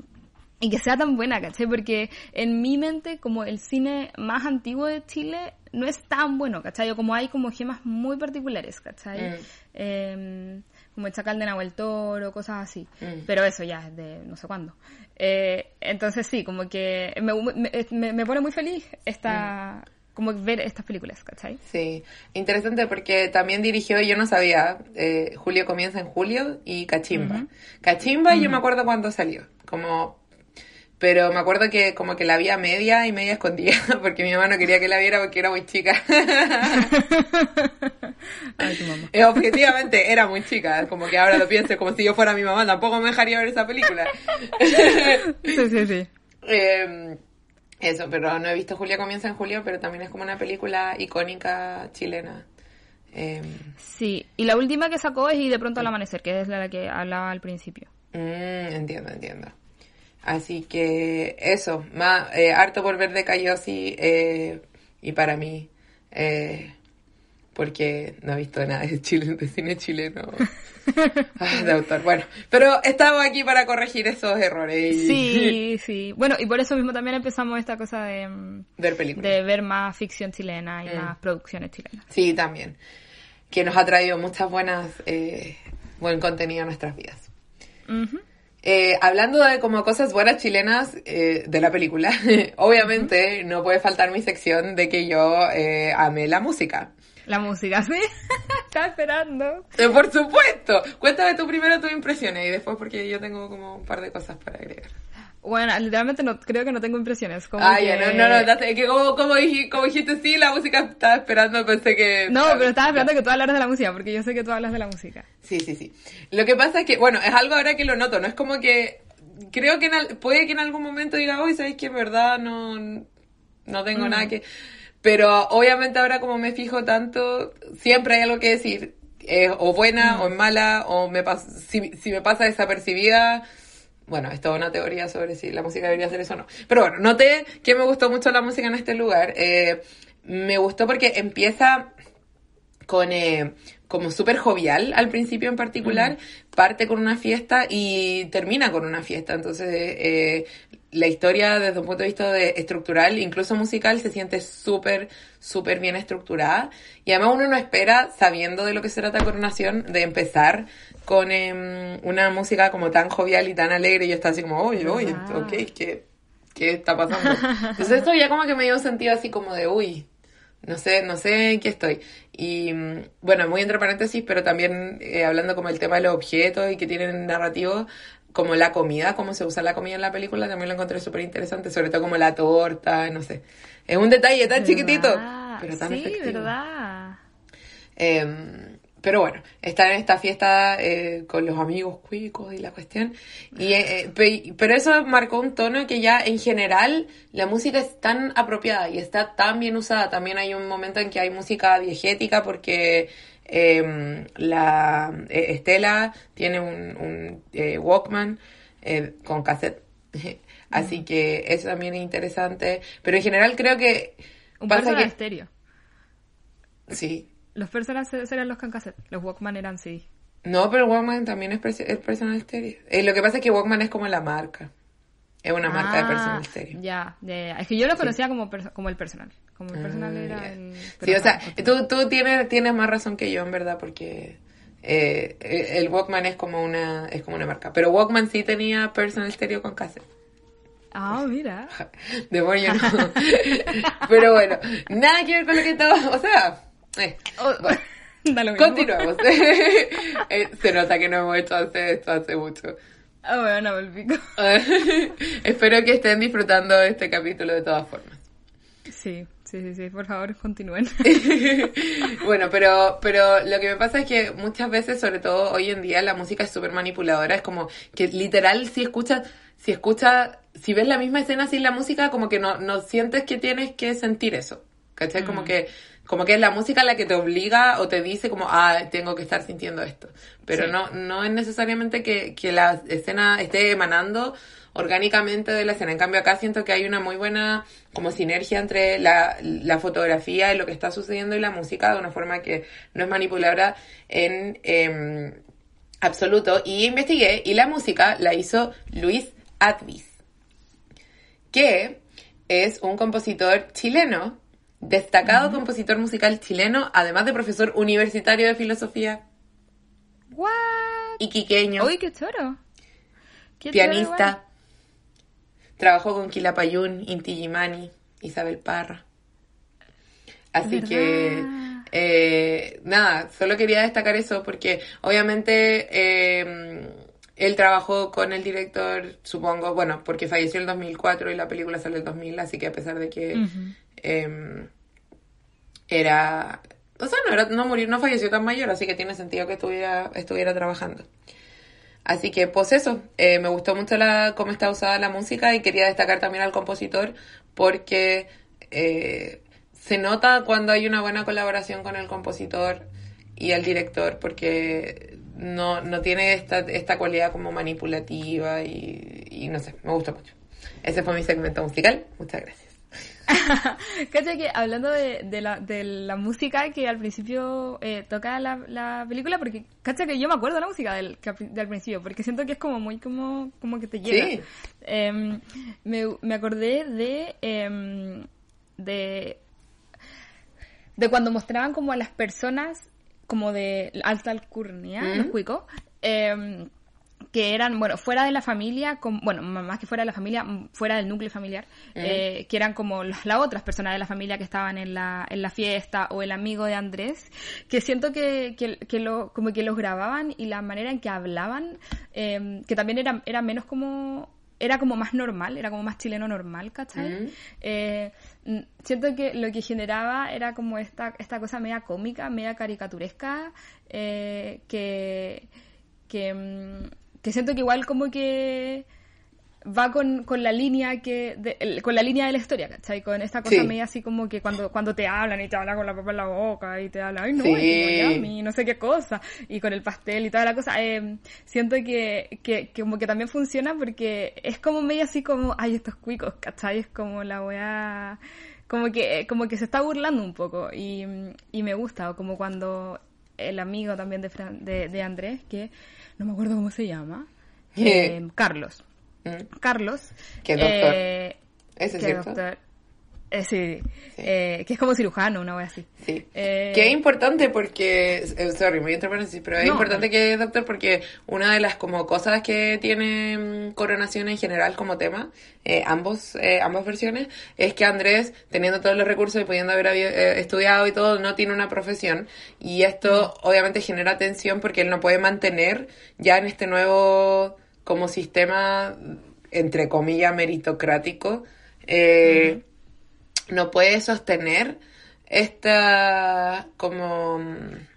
y que sea tan buena, ¿cachai? Porque en mi mente, como el cine más antiguo de Chile no es tan bueno, ¿cachai? O como hay como gemas muy particulares, ¿cachai? Mm. Eh, como el Chacal de Nahuel Toro, cosas así. Mm. Pero eso ya es de no sé cuándo. Eh, entonces sí, como que me, me, me- pone muy feliz esta, como ver estas películas, ¿cachai? Sí, interesante porque también dirigió, yo no sabía, eh, Julio comienza en julio y Cachimba. Cachimba yo me acuerdo cuándo salió, como, pero me acuerdo que como que la vi a media y media escondida (laughs) porque mi mamá no quería que la viera porque era muy chica. (laughs) Ay, tu mamá. Eh, Objetivamente era muy chica, como que ahora lo pienso como si yo fuera mi mamá, tampoco me dejaría ver esa película. (laughs) Sí, sí, sí. Eh, eso, pero no he visto Julia comienza en julio, pero también es como una película icónica chilena. Eh, Sí, y la última que sacó es Y de pronto al amanecer, que es la que hablaba al principio. mm, entiendo, entiendo. Así que eso, más, eh, harto por ver de Cayosi eh, y para mí, eh, porque no he visto nada de, Chile, de cine chileno (laughs) ah, de autor. Bueno, pero estamos aquí para corregir esos errores y Sí, (laughs) sí. Bueno, y por eso mismo también empezamos esta cosa de, mm, ver películas. de ver más ficción chilena y Mm. más producciones chilenas. Sí, también. Que nos ha traído muchas buenas, eh, buen contenido a nuestras vidas. Eh, hablando de como cosas buenas chilenas eh, de la película, (laughs) obviamente no puede faltar mi sección de que yo eh, amé la música. La música, sí. (laughs) Estaba esperando. Eh, por supuesto. Cuéntame tú primero tus impresiones y después porque yo tengo como un par de cosas para agregar. Bueno, literalmente no, creo que no tengo impresiones. Como Ah, que... ya, no, no, no, no, es que como, como, dij- como dijiste, sí, la música estaba esperando, pensé que... No, pero estaba esperando que tú hablaras de la música, porque yo sé que tú hablas de la música. Sí, sí, sí. Lo que pasa es que, bueno, es algo ahora que lo noto, no es como que... Creo que en al- puede que en algún momento diga, hoy sabéis que en verdad no, no tengo nada que... Pero obviamente ahora como me fijo tanto, siempre hay algo que decir. eh, o buena, o es mala, o me si, si me pasa desapercibida... Bueno, es una teoría sobre si la música debería ser eso o no. Pero bueno, noté que me gustó mucho la música en este lugar. Eh, me gustó porque empieza con eh, como súper jovial al principio en particular, parte con una fiesta y termina con una fiesta. Entonces, eh, la historia desde un punto de vista de estructural, incluso musical, se siente súper, súper bien estructurada. Y además uno no espera, sabiendo de lo que se trata Coronación, de empezar con em, una música como tan jovial y tan alegre. Y yo estaba así como, oye, oye, ¿Verdad? ok, ¿qué, ¿qué está pasando? (laughs) Entonces esto ya como que me dio un sentido así como de, uy, no sé, no sé en qué estoy. Y mm, bueno, muy entre paréntesis, pero también eh, hablando como el tema de los objetos y que tienen narrativos, como la comida, cómo se usa la comida en la película, también lo encontré súper interesante, sobre todo como la torta, no sé. Es un detalle tan chiquitito, pero tan sí, efectivo. verdad. Eh, pero bueno, estar en esta fiesta eh, con los amigos cuicos y la cuestión. Y, eh, eh, pe- pero eso marcó un tono que ya en general la música es tan apropiada y está tan bien usada. También hay un momento en que hay música diegética porque eh, la Estela tiene un, un, eh, Walkman con cassette. (laughs) Así que eso también es interesante. Pero en general creo que... Un pasa que- estéreo. Sí, Los personas eran los cassette, los Walkman eran CD. No, pero Walkman también es, perso- es personal stereo. Eh, lo que pasa es que Walkman es como la marca. Es una marca de Ah, personal stereo. Ya, ya, ya. Es que yo lo conocía como, perso- como el personal. Como el personal Ah, era el... Sí, o sea, tú, tú tienes, tienes más razón que yo, en verdad, porque eh, el Walkman es como una es como una marca. Pero Walkman sí tenía personal stereo con cassette. Ah, mira. (laughs) De bueno, yo no. (laughs) Pero bueno, nada que ver con lo que estaba... O sea... eh, Oh, bueno. (laughs) Continuamos. (laughs) Eh, se nota que no hemos hecho hace esto hace mucho. Ah, bueno, no, el pico. (laughs) Espero que estén disfrutando este capítulo de todas formas. Sí, sí, sí, sí. Por favor, continúen. bueno, pero, pero lo que me pasa es que muchas veces, sobre todo hoy en día, la música es súper manipuladora. Es como que literal, si escuchas, si escuchas, si ves la misma escena sin la música, como que no, no sientes que tienes que sentir eso. ¿Cachai? Como que, como que es la música la que te obliga o te dice como, ah, tengo que estar sintiendo esto. Pero Sí. no, no es necesariamente que, que la escena esté emanando orgánicamente de la escena. En cambio, acá siento que hay una muy buena como sinergia entre la, la fotografía y lo que está sucediendo y la música de una forma que no es manipuladora en em, absoluto. Y investigué y la música la hizo Luis Atvis, que es un compositor chileno, destacado compositor musical chileno, además de profesor universitario de filosofía ¿What? iquiqueño. Uy, qué choro. Qué choro pianista. Trabajó con Quilapayún, Inti Gimani, Isabel Parra. Así ¿Verdad? que, eh, nada, solo quería destacar eso porque obviamente eh, él trabajó con el director, supongo, bueno, porque falleció en el 2004 y la película sale en el 2000, así que a pesar de que eh, era... O sea, no, era, no murió, no falleció tan mayor, así que tiene sentido que estuviera, estuviera trabajando. Así que, pues eso, eh, me gustó mucho la, cómo está usada la música y quería destacar también al compositor porque eh, se nota cuando hay una buena colaboración con el compositor y el director porque no, no tiene esta, esta cualidad como manipulativa y, y no sé, me gustó mucho. Ese fue mi segmento musical. Muchas gracias. (laughs) Cacha que hablando de, de, la, de la música que al principio eh, toca la, la película, porque cacha que yo me acuerdo de la música del, que del principio, porque siento que es como muy como, como que te llega. Sí. Em, me, me acordé de, em, de de cuando mostraban como a las personas como de alta alcurnia, ¿Mm? los cuicos, em, que eran, bueno, fuera de la familia, bueno, más que fuera de la familia, fuera del núcleo familiar, eh, que eran como las, las otras personas de la familia que estaban en la, en la fiesta o el amigo de Andrés, que siento que, que, que lo, como que los grababan y la manera en que hablaban, eh, que también era, era menos como era como más normal, era como más chileno normal, ¿cachai? Eh, mm, siento que lo que generaba era como esta, esta cosa media cómica, media caricaturesca, eh, que, que, mm, que siento que igual como que va con, con la línea que de- el- con la línea de la historia, ¿cachai? Con esta cosa Sí. media así como que cuando, cuando te hablan y te hablan con la papa en la boca y te hablan, ay no, Sí. yummy, no sé qué cosa, y con el pastel y toda la cosa, eh, siento que, que, que como que también funciona porque es como medio así como, ay estos cuicos, ¿cachai? Es como la weá, como que, como que se está burlando un poco y, y me gusta, o como cuando el amigo también de, Fran- de, de Andrés, que no me acuerdo cómo se llama, eh, Carlos. Mm. Carlos. Que es doctor. eh, ¿Ese es que cierto? doctor. eh, sí, Sí. eh, que es como cirujano, una wea así. Sí. Eh, Que es importante porque, eh, sorry, muy paréntesis, pero es No, importante no. que es doctor porque una de las como cosas que tiene mm, Coronación en general como tema, eh, ambos, ambas versiones, es que Andrés, teniendo todos los recursos y pudiendo haber estudiado y todo, no tiene una profesión y esto Mm. obviamente genera tensión porque él no puede mantener ya en este nuevo como sistema, entre comillas, meritocrático, eh, no puede sostener esta como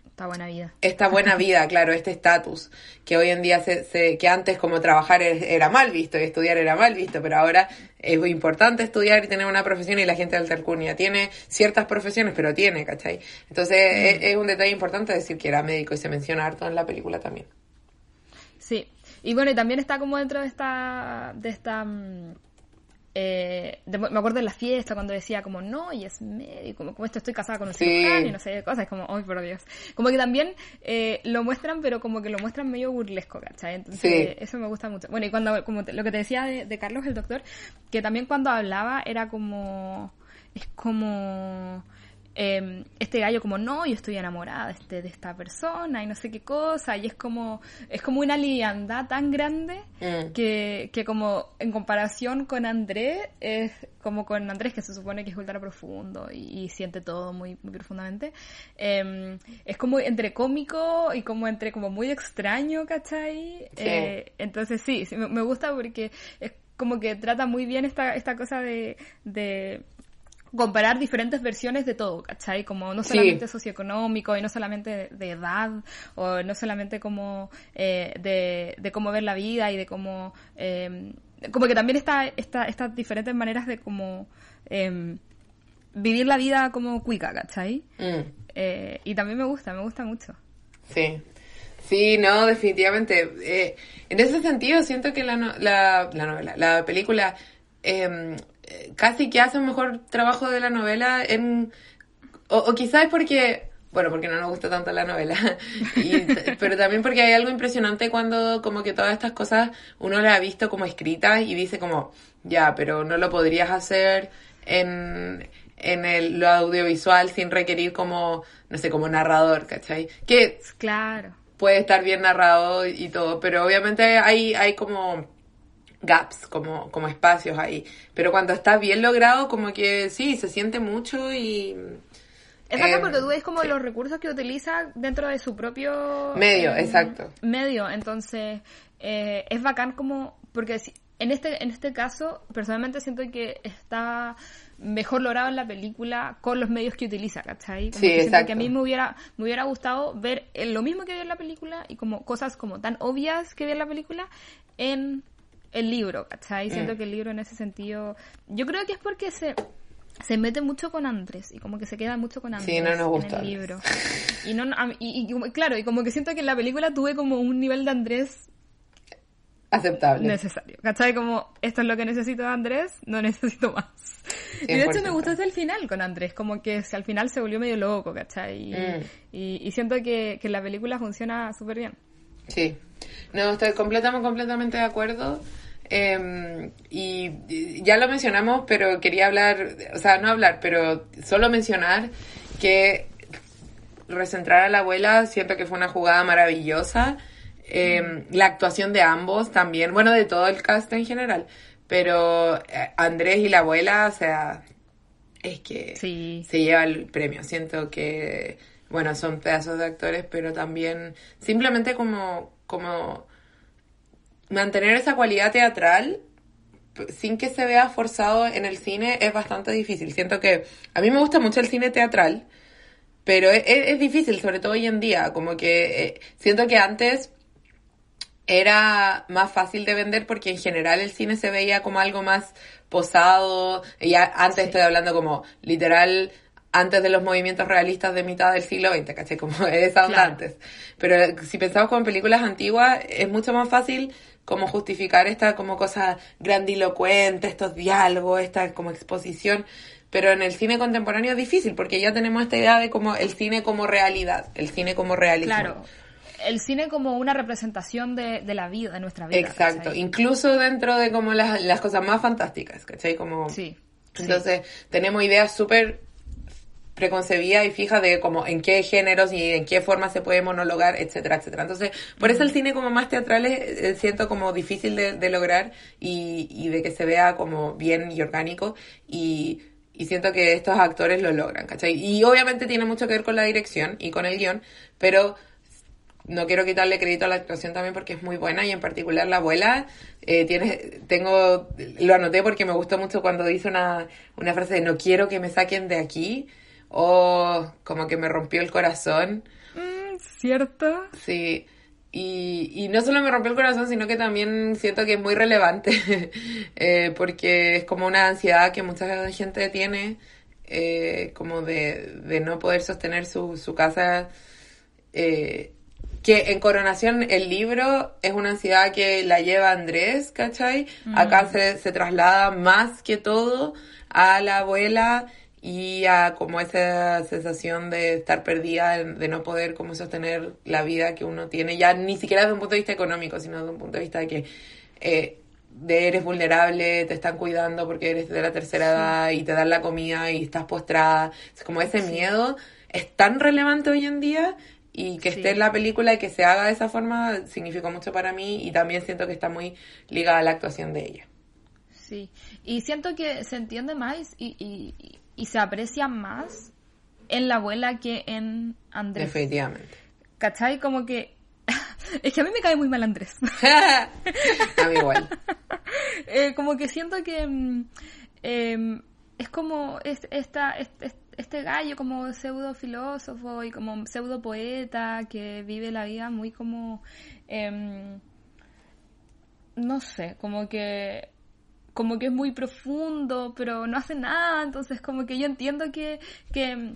Está buena vida. esta buena (laughs) vida, claro, este estatus que hoy en día se, se- que antes como trabajar era mal visto y estudiar era mal visto, pero ahora es muy importante estudiar y tener una profesión y la gente de Altarcunia tiene ciertas profesiones, pero tiene, ¿cachai? Entonces es, es un detalle importante decir que era médico y se menciona harto en la película también. Sí. Y bueno, y también está como dentro de esta. de esta. mm, eh, de- me acuerdo de la fiesta cuando decía como no y es médico como, como esto estoy casada con un Sí. cirujano y no sé cosas como ay por Dios como que también eh, lo muestran pero como que lo muestran medio burlesco ¿cachai? entonces Sí. eso me gusta mucho bueno y cuando como te- lo que te decía de, de Carlos el doctor que también cuando hablaba era como es como eh, este gallo como no yo estoy enamorada de, este, de esta persona y no sé qué cosa y es como es como una liviandad tan grande Mm. que, que como en comparación con Andrés es como con Andrés que se supone que es ultra profundo y, y siente todo muy, muy profundamente eh, es como entre cómico y como entre como muy extraño ¿cachai? Sí. Eh, entonces sí, sí, me, gusta porque es como que trata muy bien esta, esta cosa de, de comparar diferentes versiones de todo, ¿cachai? Como no Sí. solamente socioeconómico y no solamente de, edad o no solamente como eh, de, de cómo ver la vida y de cómo... eh, como que también está esta, estas diferentes maneras de como eh, vivir la vida como cuica, ¿cachai? Mm. Eh, y también me gusta, me gusta mucho. Sí. Sí, no, definitivamente. Eh, en ese sentido, siento que la, no- la, la novela, la película, eh, casi que hace un mejor trabajo de la novela en... O, o quizás es porque... Bueno, porque no nos gusta tanto la novela. (laughs) Y- pero también porque hay algo impresionante cuando como que todas estas cosas uno las ha visto como escritas y dice como, ya, pero no lo podrías hacer en, en el, lo audiovisual sin requerir como, no sé, como narrador, ¿cachai? Que Claro. puede estar bien narrado y todo, pero obviamente hay, hay como gaps, como, como espacios ahí. Pero cuando está bien logrado, como que sí, se siente mucho y... Es bacán eh, porque tú ves como sí. los recursos que utiliza dentro de su propio Medio, eh, exacto. Medio, entonces eh, es bacán como porque si- en este en este caso personalmente siento que está mejor logrado en la película con los medios que utiliza, ¿cachai? Como Sí, que exacto. que a mí me hubiera me hubiera gustado ver lo mismo que vi en la película y como cosas como tan obvias que vi en la película en el libro, ¿cachai? Siento Mm. que el libro en ese sentido yo creo que es porque se se mete mucho con Andrés y como que se queda mucho con Andrés Sí, no nos gusta en el libro. (laughs) Y, no, y, claro, y como que siento que en la película tuve como un nivel de Andrés Aceptable. necesario. ¿Cachai? Como, esto es lo que necesito de Andrés, no (laughs) necesito más. Y de hecho me 100%. gustó hasta el final con Andrés, como que al final se volvió medio loco, ¿cachai? Y, Mm. y, y siento que, que la película funciona súper bien. Sí. No, estoy completamente, completamente de acuerdo. Eh, y ya lo mencionamos, pero quería hablar, o sea, no hablar, pero solo mencionar que recentrar a la abuela siento que fue una jugada maravillosa. Eh, La actuación de ambos también, bueno, de todo el cast en general, pero eh, Andrés y la abuela, o sea, es que Sí. se lleva el premio. Siento que, bueno, son pedazos de actores, pero también simplemente como, como mantener esa cualidad teatral sin que se vea forzado en el cine es bastante difícil. Siento que a mí me gusta mucho el cine teatral, pero es, es difícil, sobre todo hoy en día. Como que eh, siento que antes era más fácil de vender porque en general el cine se veía como algo más posado. Ya antes estoy hablando como literal antes de los movimientos realistas de mitad del siglo XX, ¿cachai? (laughs) Como es claro. antes. Pero si pensamos como en películas antiguas, es mucho más fácil como justificar esta como cosa grandilocuente, estos diálogos, esta como exposición. Pero en el cine contemporáneo es difícil porque ya tenemos esta idea de como el cine como realidad, el cine como realismo. Claro. El cine como una representación de, de la vida, de nuestra vida. Exacto. ¿cachai? Incluso dentro de como las, las cosas más fantásticas, ¿cachai? Como... Sí. Entonces, sí. tenemos ideas súper preconcebida y fija de como en qué géneros y en qué forma se puede monologar, etcétera, etcétera. Entonces, por eso el cine como más teatral es, es siento como difícil de, de lograr y, y, de que se vea como bien y orgánico y, y siento que estos actores lo logran, ¿cachai? Y obviamente tiene mucho que ver con la dirección y con el guion, pero no quiero quitarle crédito a la actuación también porque es muy buena y en particular la abuela eh, tiene tengo lo anoté porque me gustó mucho cuando dice una, una frase de no quiero que me saquen de aquí oh, como que me rompió el corazón. Mm, ¿Cierto? Sí. Y, y no solo me rompió el corazón, sino que también siento que es muy relevante, (laughs) eh, porque es como una ansiedad que mucha gente tiene, eh, como de, de no poder sostener su, su casa. Eh, que en Coronación el libro es una ansiedad que la lleva Andrés, ¿cachai? Mm. Acá se, se traslada más que todo a la abuela y a como esa sensación de estar perdida, de no poder como sostener la vida que uno tiene, ya ni siquiera desde un punto de vista económico, sino desde un punto de vista de que eh, de eres vulnerable, te están cuidando porque eres de la tercera sí. edad y te dan la comida y estás postrada. Es como ese sí. miedo es tan relevante hoy en día y que esté en la película y que se haga de esa forma significó mucho para mí y también siento que está muy ligada a la actuación de ella. Sí, y siento que se entiende más y, y, y se aprecia más en la abuela que en Andrés. Definitivamente. ¿Cachai? Como que... (laughs) es que a mí me cae muy mal Andrés. (laughs) a mí igual. (laughs) eh, como que siento que eh, es como es, esta, este, este gallo como pseudo filósofo y como pseudo poeta que vive la vida muy como... Eh, no sé, como que como que es muy profundo, pero no hace nada, entonces como que yo entiendo que, que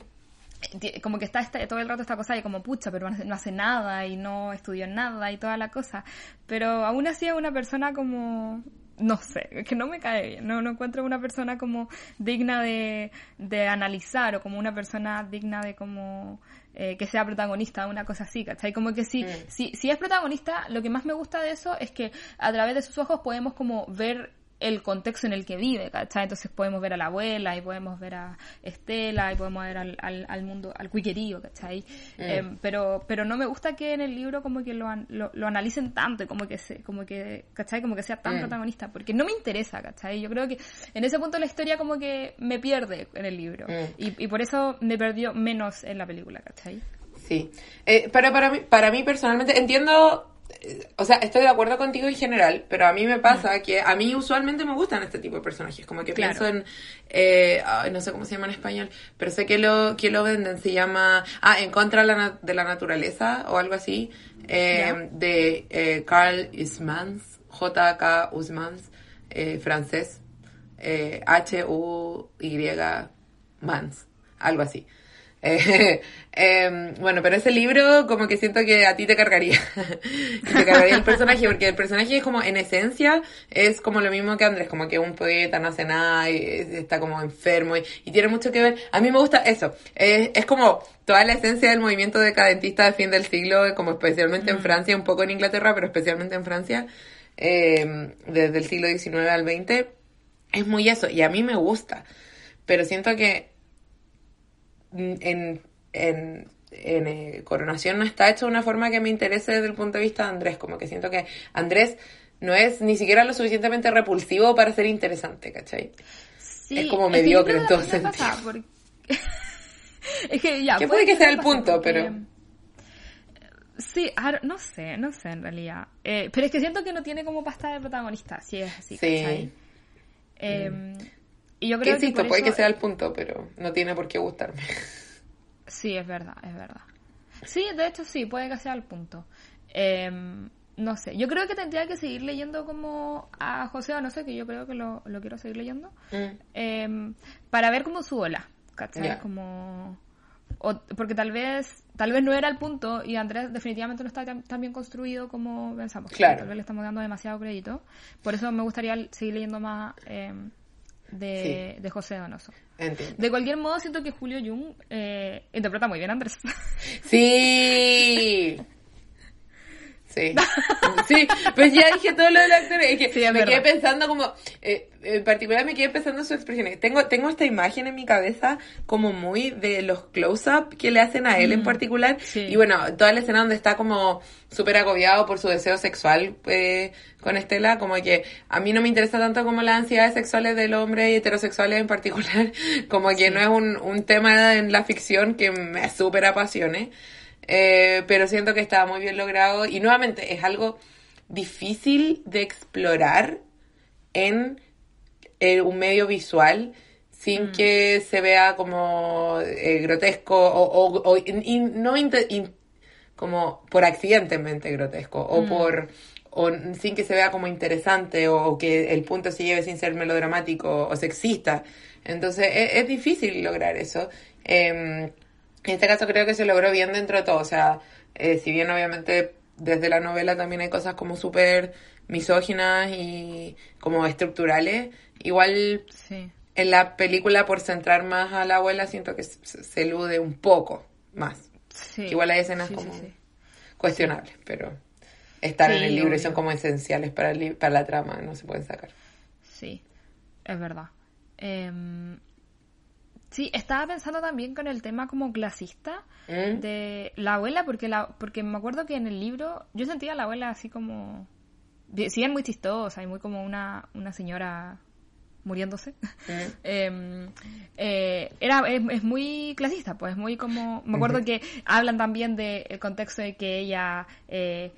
como que está este, todo el rato esta cosa de como pucha, pero no hace nada y no estudió nada y toda la cosa, pero aún así es una persona como no sé, que no me cae bien, no, no encuentro una persona como digna de, de analizar o como una persona digna de como eh, que sea protagonista, una cosa así, ¿cachai? Como que si, mm. si, si es protagonista, lo que más me gusta de eso es que a través de sus ojos podemos como ver el contexto en el que vive, ¿cachai? Entonces podemos ver a la abuela y podemos ver a Estela y podemos ver al, al, al mundo, al cuiquerío, ¿cachai? Mm. Eh, pero, pero no me gusta que en el libro como que lo, lo, lo analicen tanto y como que se, como que, ¿cachai? Como que sea tan mm. protagonista, porque no me interesa, ¿cachai? Yo creo que en ese punto la historia como que me pierde en el libro mm. y, y por eso me perdió menos en la película, ¿cachai? Sí, eh, pero para mí, para mí personalmente entiendo o sea, estoy de acuerdo contigo en general, pero a mí me pasa que a mí usualmente me gustan este tipo de personajes, como que claro. pienso en, eh, no sé cómo se llama en español, pero sé que lo, que lo venden, se llama, ah, En contra de la, naturaleza o algo así, eh, de eh, Carl Usmans, J.K. Usmans, eh, francés, H-U-Y Mans, algo así. Eh, (laughs) eh, bueno, pero ese libro como que siento que a ti te cargaría. (laughs) te cargaría el personaje, porque el personaje es como, en esencia, es como lo mismo que Andrés, como que un poeta no hace nada y está como enfermo y, y tiene mucho que ver. A mí me gusta eso. Es, es como toda la esencia del movimiento decadentista de fin del siglo, como especialmente mm. en Francia, un poco en Inglaterra, pero especialmente en Francia, eh, desde el siglo XIX al XX. Es muy eso, y a mí me gusta. Pero siento que en, en, en eh, Coronación no está hecho de una forma que me interese desde el punto de vista de Andrés. Como que siento que Andrés no es ni siquiera lo suficientemente repulsivo para ser interesante, ¿cachai? Sí, es como mediocre en todo sentido. Porque... (laughs) es que ya. Que puede que sea el punto, porque... pero. Sí, no sé, no sé en realidad. Eh, pero es que siento que no tiene como pasta de protagonista, si es así, sí. ¿cachai? Eh, y yo creo Que insisto, que puede eso- que sea el punto, pero no tiene por qué gustarme. (laughs) Sí, es verdad, es verdad. Sí, de hecho sí, puede que sea el punto. Eh, no sé, yo creo que tendría que seguir leyendo como a José no sé, que yo creo que lo, lo quiero seguir leyendo, Mm. eh, para ver como su ola, ¿cachai? Como... o- porque tal vez tal vez no era el punto y Andrés definitivamente no está tan, tan bien construido como pensamos. Claro. Tal vez le estamos dando demasiado crédito. Por eso me gustaría seguir leyendo más eh, de, de José Donoso. Entiendo. De cualquier modo, siento que Julio Jung eh, interpreta muy bien a Andrés. (laughs) Sí. Sí. (laughs) Sí, pues ya dije todo lo del actor. Es que Sí, es me verdad. quedé pensando como, eh, en particular me quedé pensando en sus expresiones. Tengo, tengo esta imagen en mi cabeza como muy de los close-up que le hacen a él en particular. Mm, sí. Y bueno, toda la escena donde está como súper agobiado por su deseo sexual eh, con Estela, como que a mí no me interesa tanto como las ansiedades sexuales del hombre y heterosexuales en particular, (laughs) como que no es un, un tema en la ficción que me súper apasione. Eh, pero siento que estaba muy bien logrado y nuevamente es algo difícil de explorar en eh, un medio visual sin que se vea como eh, grotesco o, no in- como por accidentemente grotesco o por o n- sin que se vea como interesante o, o que el punto se lleve sin ser melodramático o sexista. Entonces es, es difícil lograr eso. Em, en este caso creo que se logró bien dentro de todo, o sea, eh, si bien obviamente desde la novela también hay cosas como súper misóginas y como estructurales, igual Sí. en la película por centrar más a la abuela siento que se, elude un poco más. Sí. Igual hay escenas Sí, como cuestionables, pero están en el libro y son como esenciales para, el para la trama, no se pueden sacar. Sí, es verdad. Em, sí, estaba pensando también con el tema como clasista ¿Mm? de la abuela, porque la, porque me acuerdo que en el libro yo sentía a la abuela así como, si bien muy chistosa y muy como una, una señora muriéndose, Mm. (laughs) em, eh, era es, es muy clasista, pues muy como, me acuerdo que hablan también del contexto de que ella eh,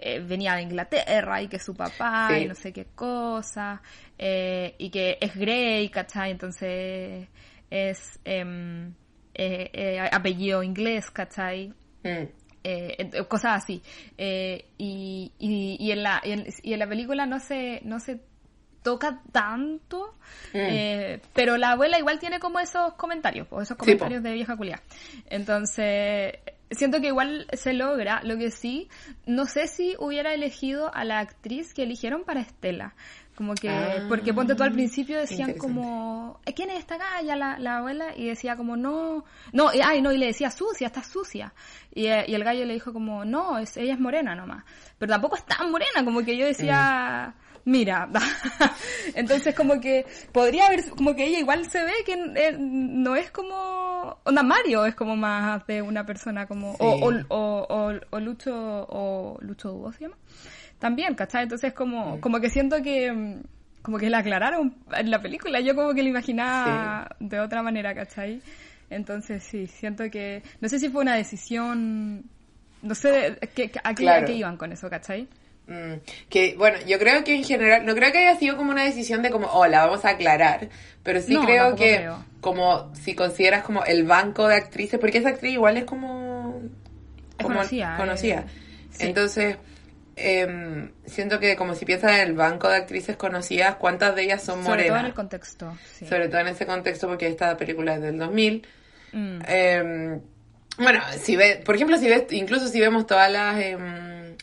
eh, venía de Inglaterra y que su papá Sí. y no sé qué cosa, eh, y que es Grey, ¿cachai? Entonces es em, apellido inglés, ¿cachai? Mm. eh, cosas así Eh, y, y, y en la y en, y en la película no se no se toca tanto Mm. eh, pero la abuela igual tiene como esos comentarios o esos Sí, comentarios de vieja culia. Entonces siento que igual se logra. Lo que sí no sé si hubiera elegido a la actriz que eligieron para Estela. Como que Ah, porque ponte tú al principio decían como "¿Eh, ¿quién es esta galla? La, la abuela y decía como no no y, ay no y le decía sucia está sucia y, eh, y el gallo le dijo como no es ella es morena nomás pero tampoco es tan morena como que yo decía mira (laughs) entonces como que podría haber como que ella igual se ve que eh, no es como onda Mario es como más de una persona como o, Sí. o, o, o- o Lucho o Lucho Dúo se llama también, ¿cachai? Entonces como, como que siento que mm, como que la aclararon en la película, yo como que la imaginaba de otra manera, ¿cachai? Entonces sí, siento que, no sé si fue una decisión, no sé que- a, qué, Claro. a qué iban con eso, ¿cachai? Mm, que bueno, yo creo que en general, no creo que haya sido como una decisión de como, oh, la vamos a aclarar, pero sí No, creo que creo. como si consideras como el banco de actrices, porque esa actriz igual es como, Es como conocida, conocida. eh, sí. Entonces, em, siento que como si piensas en el banco de actrices conocidas, ¿cuántas de ellas son Sobre todo en morenas? el contexto, sí. Sobre todo en ese contexto, porque esta película es del 2000. Mm. Eh, bueno, si ve, por ejemplo, si ves, incluso si vemos todas las em,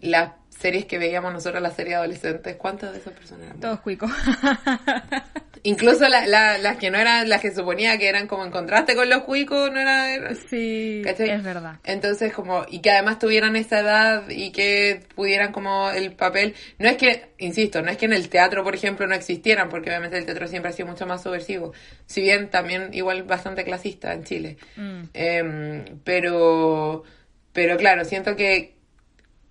las series que veíamos nosotros, las series adolescentes, ¿cuántas de esas personas eran? Todos cuicos. (laughs) Incluso la- la- las que no eran, las que suponía que eran como en contraste con los cuicos, no eran... eran- sí, ¿cachai? es verdad. Entonces, como, y que además tuvieran esa edad y que pudieran como el papel, no es que, insisto, no es que en el teatro, por ejemplo, no existieran, porque obviamente el teatro siempre ha sido mucho más subversivo, si bien también igual bastante clasista en Chile. Mm. Em, pero, pero claro, siento que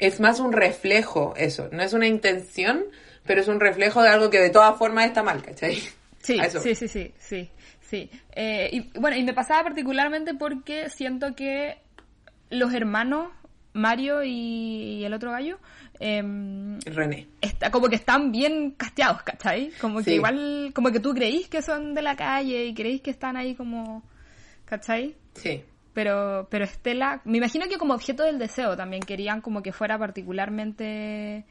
es más un reflejo eso, no es una intención, pero es un reflejo de algo que de todas formas está mal, ¿cachai? Sí, sí, sí, sí, sí, sí. Eh, y bueno, y me pasaba particularmente porque siento que los hermanos Mario y, y el otro gallo, em, René. está, como que están bien casteados, ¿cachai? Como que Sí. igual, como que tú creís que son de la calle y creís que están ahí como, ¿cachai? Sí. Pero, pero Estela, me imagino que como objeto del deseo también querían como que fuera particularmente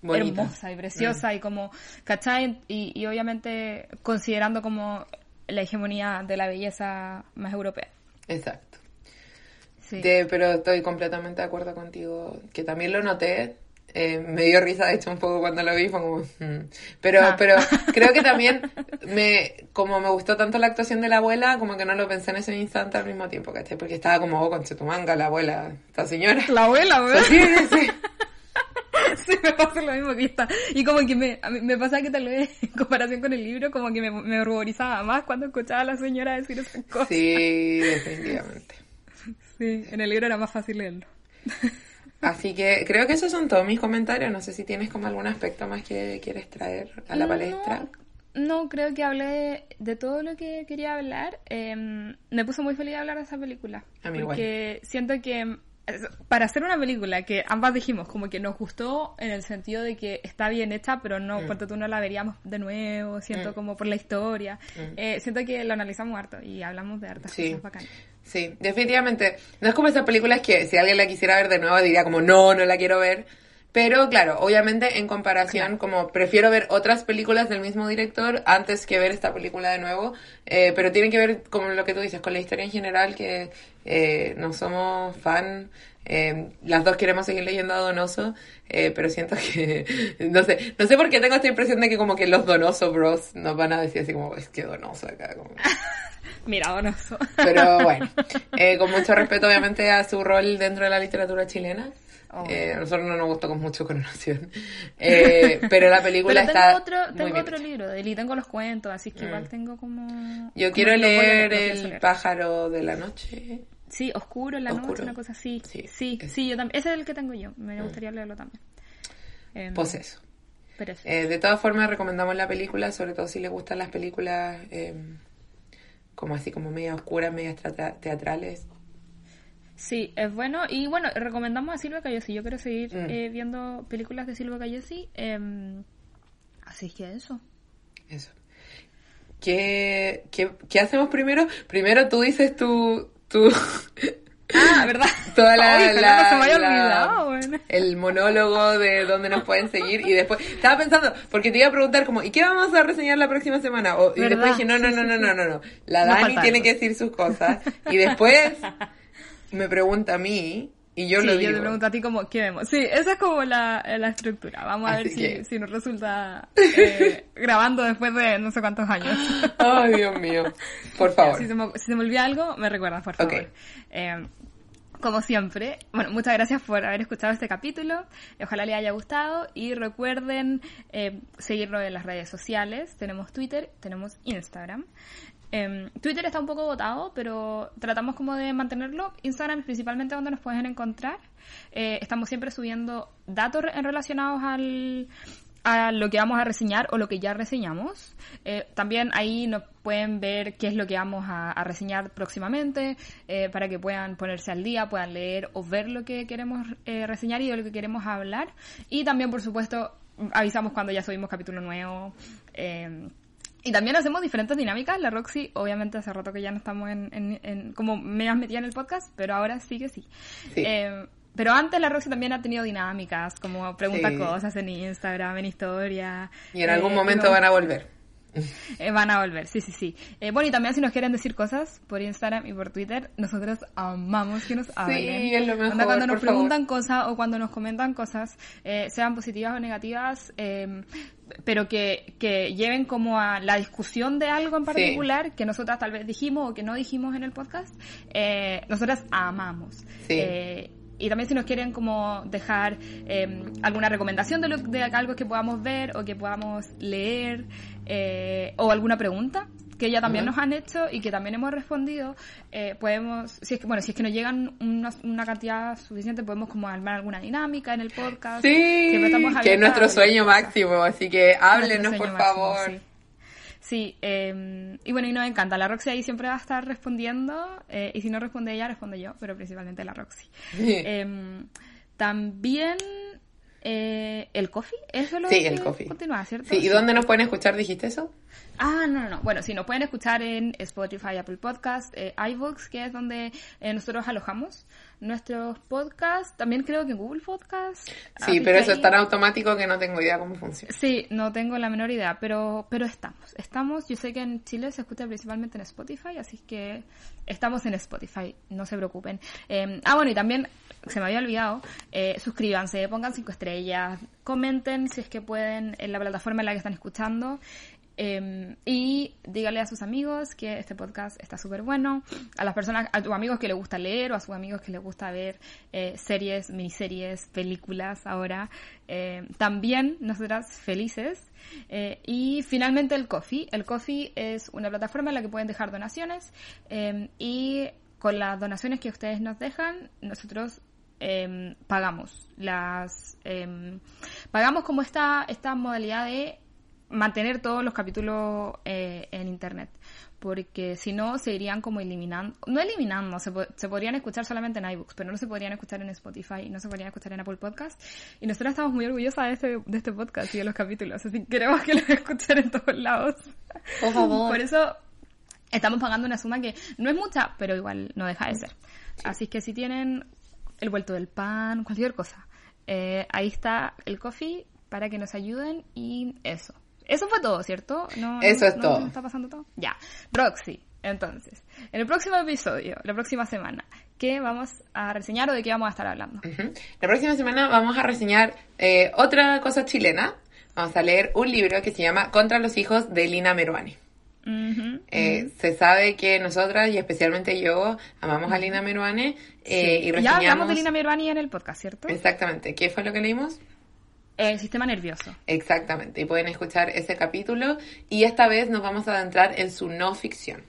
Bonita. hermosa y preciosa y como, ¿cachai? Y, y obviamente considerando como la hegemonía de la belleza más europea. Exacto. Sí. De- pero estoy completamente de acuerdo contigo, que también lo noté. Eh, me dio risa, de hecho, un poco cuando lo vi, fue como... mm. Pero, Ah. pero (laughs) creo que también, me como me gustó tanto la actuación de la abuela, como que no lo pensé en ese instante al mismo tiempo, ¿cachai? Porque estaba como, oh, con tu manga, la abuela, esta señora. La abuela, weón. Sí, sí, (laughs) sí. Me pasa lo mismo que esta. Y como que me, a mí me pasa que tal vez (laughs) en comparación con el libro, como que me, me ruborizaba más cuando escuchaba a la señora decir esas cosas. Sí, definitivamente. Sí, en el libro era más fácil leerlo. Así que creo que esos son todos mis comentarios. No sé si tienes como algún aspecto más que quieres traer a la palestra. No, no, creo que hablé de todo lo que quería hablar. Eh, me puso muy feliz hablar de esa película. A mí igual. porque siento que para hacer una película que ambas dijimos como que nos gustó en el sentido de que está bien hecha, pero no, porque tú no la veríamos de nuevo, siento Mm. como por la historia. Mm. Eh, siento que lo analizamos harto y hablamos de hartas Sí. cosas bacanas. Sí, definitivamente. No es como esas películas que si alguien la quisiera ver de nuevo diría como no, no la quiero ver. Pero claro, obviamente en comparación, como prefiero ver otras películas del mismo director antes que ver esta película de nuevo. Eh, pero tiene que ver, como lo que tú dices, con la historia en general, que eh, no somos fan. eh, las dos queremos seguir leyendo a Donoso, eh, pero siento que, (laughs) no sé, no sé por qué tengo esta impresión de que como que los Donoso Bros nos van a decir así como, es que Donoso acá, como... (laughs) Mira, Donoso. Pero (laughs) bueno, eh, con mucho respeto obviamente a su rol dentro de la literatura chilena. Oh. Eh, a nosotros no nos gustó con mucho Coronación. Eh, pero la película Pero está tengo otro, muy bien otro hecha. libro de y tengo los cuentos, así que Mm. igual tengo como... Yo como quiero leer El leer. pájaro de la noche. Sí, Oscuro en la Oscuro. noche, una cosa así. Sí, Sí, sí, yo también. Ese es el que tengo yo. Me gustaría leerlo también. Em, Pues eso. pero eso. Eh, de todas formas recomendamos la película, sobre todo si les gustan las películas eh, como así como media oscuras, medias teatra- teatrales. Sí, es bueno. Y bueno, recomendamos a Silvia Cayosi. Yo quiero seguir Mm. eh, viendo películas de Silvia Cayosi. em, así que eso. Eso. ¿Qué, qué, qué hacemos primero? Primero tú dices tu... tu Ah, ¿verdad? (laughs) toda la, Ay, la- no se me haya la- olvidado, bueno. el monólogo de dónde nos pueden seguir y después estaba pensando porque te iba a preguntar como ¿y qué vamos a reseñar la próxima semana? O- y ¿Verdad? después dije no no no no no no no la Dani tiene que decir sus cosas y después (laughs) me pregunta a mí y yo sí, lo yo digo te pregunto a ti como, ¿qué vemos? Sí, esa es como la, la estructura. Vamos a ver Así si, que- si nos resulta eh, grabando después de no sé cuántos años. (laughs) ay Dios mío por favor Si se, me, si se me olvida algo, me recuerdas, por favor. Ok. Eh, como siempre, bueno, muchas gracias por haber escuchado este capítulo. Ojalá les haya gustado y recuerden eh, seguirnos en las redes sociales. Tenemos Twitter, tenemos Instagram. Eh, Twitter está un poco votado, pero tratamos como de mantenerlo. Instagram es principalmente donde nos pueden encontrar. Eh, estamos siempre subiendo datos re- relacionados al, a lo que vamos a reseñar o lo que ya reseñamos. Eh, también ahí nos pueden ver qué es lo que vamos a, reseñar próximamente eh, para que puedan ponerse al día, puedan leer o ver lo que queremos reseñar y de lo que queremos hablar. Y también, por supuesto, avisamos cuando ya subimos capítulo nuevo. Y también hacemos diferentes dinámicas. La Roxy, obviamente, hace rato que ya no estamos en, en, en- como me has metido en el podcast, pero ahora sí que sí. Sí. Eh, pero antes la Roxy también ha tenido dinámicas, como pregunta Sí. cosas en Instagram, en historia. y en algún Eh, momento no- van a volver (laughs) eh, van a volver, sí, sí, sí. Eh, bueno, y también si nos quieren decir cosas por Instagram y por Twitter, nosotros amamos que nos hablen. es lo mejor, Onda, cuando nos favor. preguntan cosas o cuando nos comentan cosas, eh, sean positivas o negativas, eh, pero que, que lleven como a la discusión de algo en particular que nosotras tal vez dijimos o que no dijimos en el podcast, nosotras amamos. Sí. Y también si nos quieren como dejar eh, alguna recomendación de, lo- de algo que podamos ver o que podamos leer eh, o alguna pregunta que ya también nos han hecho y que también hemos respondido, eh, podemos, si es que, bueno, si es que nos llegan una, una cantidad suficiente, podemos como armar alguna dinámica en el podcast. sí estamos que es nuestro sueño máximo así que háblenos por máximo, favor sí. Sí, eh, y bueno, y nos encanta. La Roxy ahí siempre va a estar respondiendo, eh, y si no responde ella, respondo yo, pero principalmente la Roxy. Eh, también eh, el coffee, eso es lo Sí, que el coffee. continúa, ¿cierto? Sí, ¿y dónde nos pueden escuchar? ¿Dijiste eso? Ah, no, no, no. Bueno, sí, nos pueden escuchar en Spotify, Apple Podcast, eh, iVoox, que es donde eh, nosotros alojamos nuestros podcasts. También creo que Google Podcast. Sí, pero eso ahí- es tan automático que no tengo idea cómo funciona. Sí, no tengo la menor idea, pero, pero estamos. Estamos, yo sé que en Chile se escucha principalmente en Spotify, así que estamos en Spotify, no se preocupen. Eh, ah, bueno, y también, se me había olvidado, eh, suscríbanse, pongan cinco estrellas, comenten si es que pueden en la plataforma en la que están escuchando. Eh, y dígale a sus amigos que este podcast está súper bueno. A las personas, a tus amigos que les gusta leer o a sus amigos que les gusta ver eh, series, miniseries, películas ahora. Eh, también nosotras felices. Eh, y finalmente el Coffee. El Coffee es una plataforma en la que pueden dejar donaciones eh, y con las donaciones que ustedes nos dejan, nosotros pagamos las pagamos como esta esta modalidad de mantener todos los capítulos eh, en internet porque si no se irían como eliminando no eliminando se, po- se podrían escuchar solamente en iBooks pero no se podrían escuchar en Spotify no se podrían escuchar en Apple Podcast y nosotros estamos muy orgullosas de este, de este podcast y de los capítulos así que queremos que los (laughs) escuchen en todos lados Por favor. por eso estamos pagando una suma que no es mucha, pero igual no deja de ser. Así que si tienen el vuelto del pan, cualquier cosa, eh, ahí está el coffee para que nos ayuden y eso. Eso fue todo, ¿cierto? No, Eso no- es no todo. está pasando todo? Ya. Roxy, entonces, en el próximo episodio, la próxima semana, ¿qué vamos a reseñar o de qué vamos a estar hablando? Ujú. La próxima semana vamos a reseñar eh, otra cosa chilena. Vamos a leer un libro que se llama Contra los hijos de Lina Meruane. Ujú. Eh, Se sabe que nosotras, y especialmente yo, amamos a Lina Meruane eh, y ya reseñamos... hablamos de Lina Meruani en el podcast, ¿cierto? Exactamente. ¿Qué fue lo que leímos? El sistema nervioso. Exactamente. Y pueden escuchar ese capítulo. Y esta vez nos vamos a adentrar en su no ficción.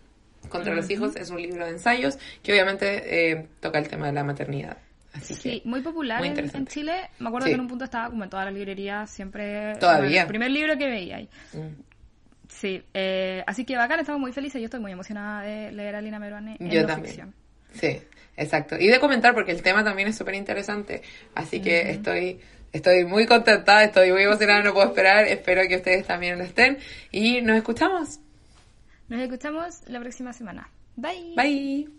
Contra los hijos es un libro de ensayos que obviamente eh, toca el tema de la maternidad. Así Sí, que muy popular muy en. Chile. Me acuerdo Sí. que en un punto estaba como en todas las librerías, siempre... Todavía. bueno, el primer libro que veía ahí. Mm. Sí, eh, así que bacán, estamos muy felices. Yo estoy muy emocionada de leer a Lina Meruane en Yo no también. ficción. Sí, exacto. Y de comentar porque el tema también es súper interesante. Así que estoy, estoy muy contenta, estoy muy emocionada, no puedo esperar. Espero que ustedes también lo estén. Y nos escuchamos. Nos escuchamos la próxima semana. Bye. Bye.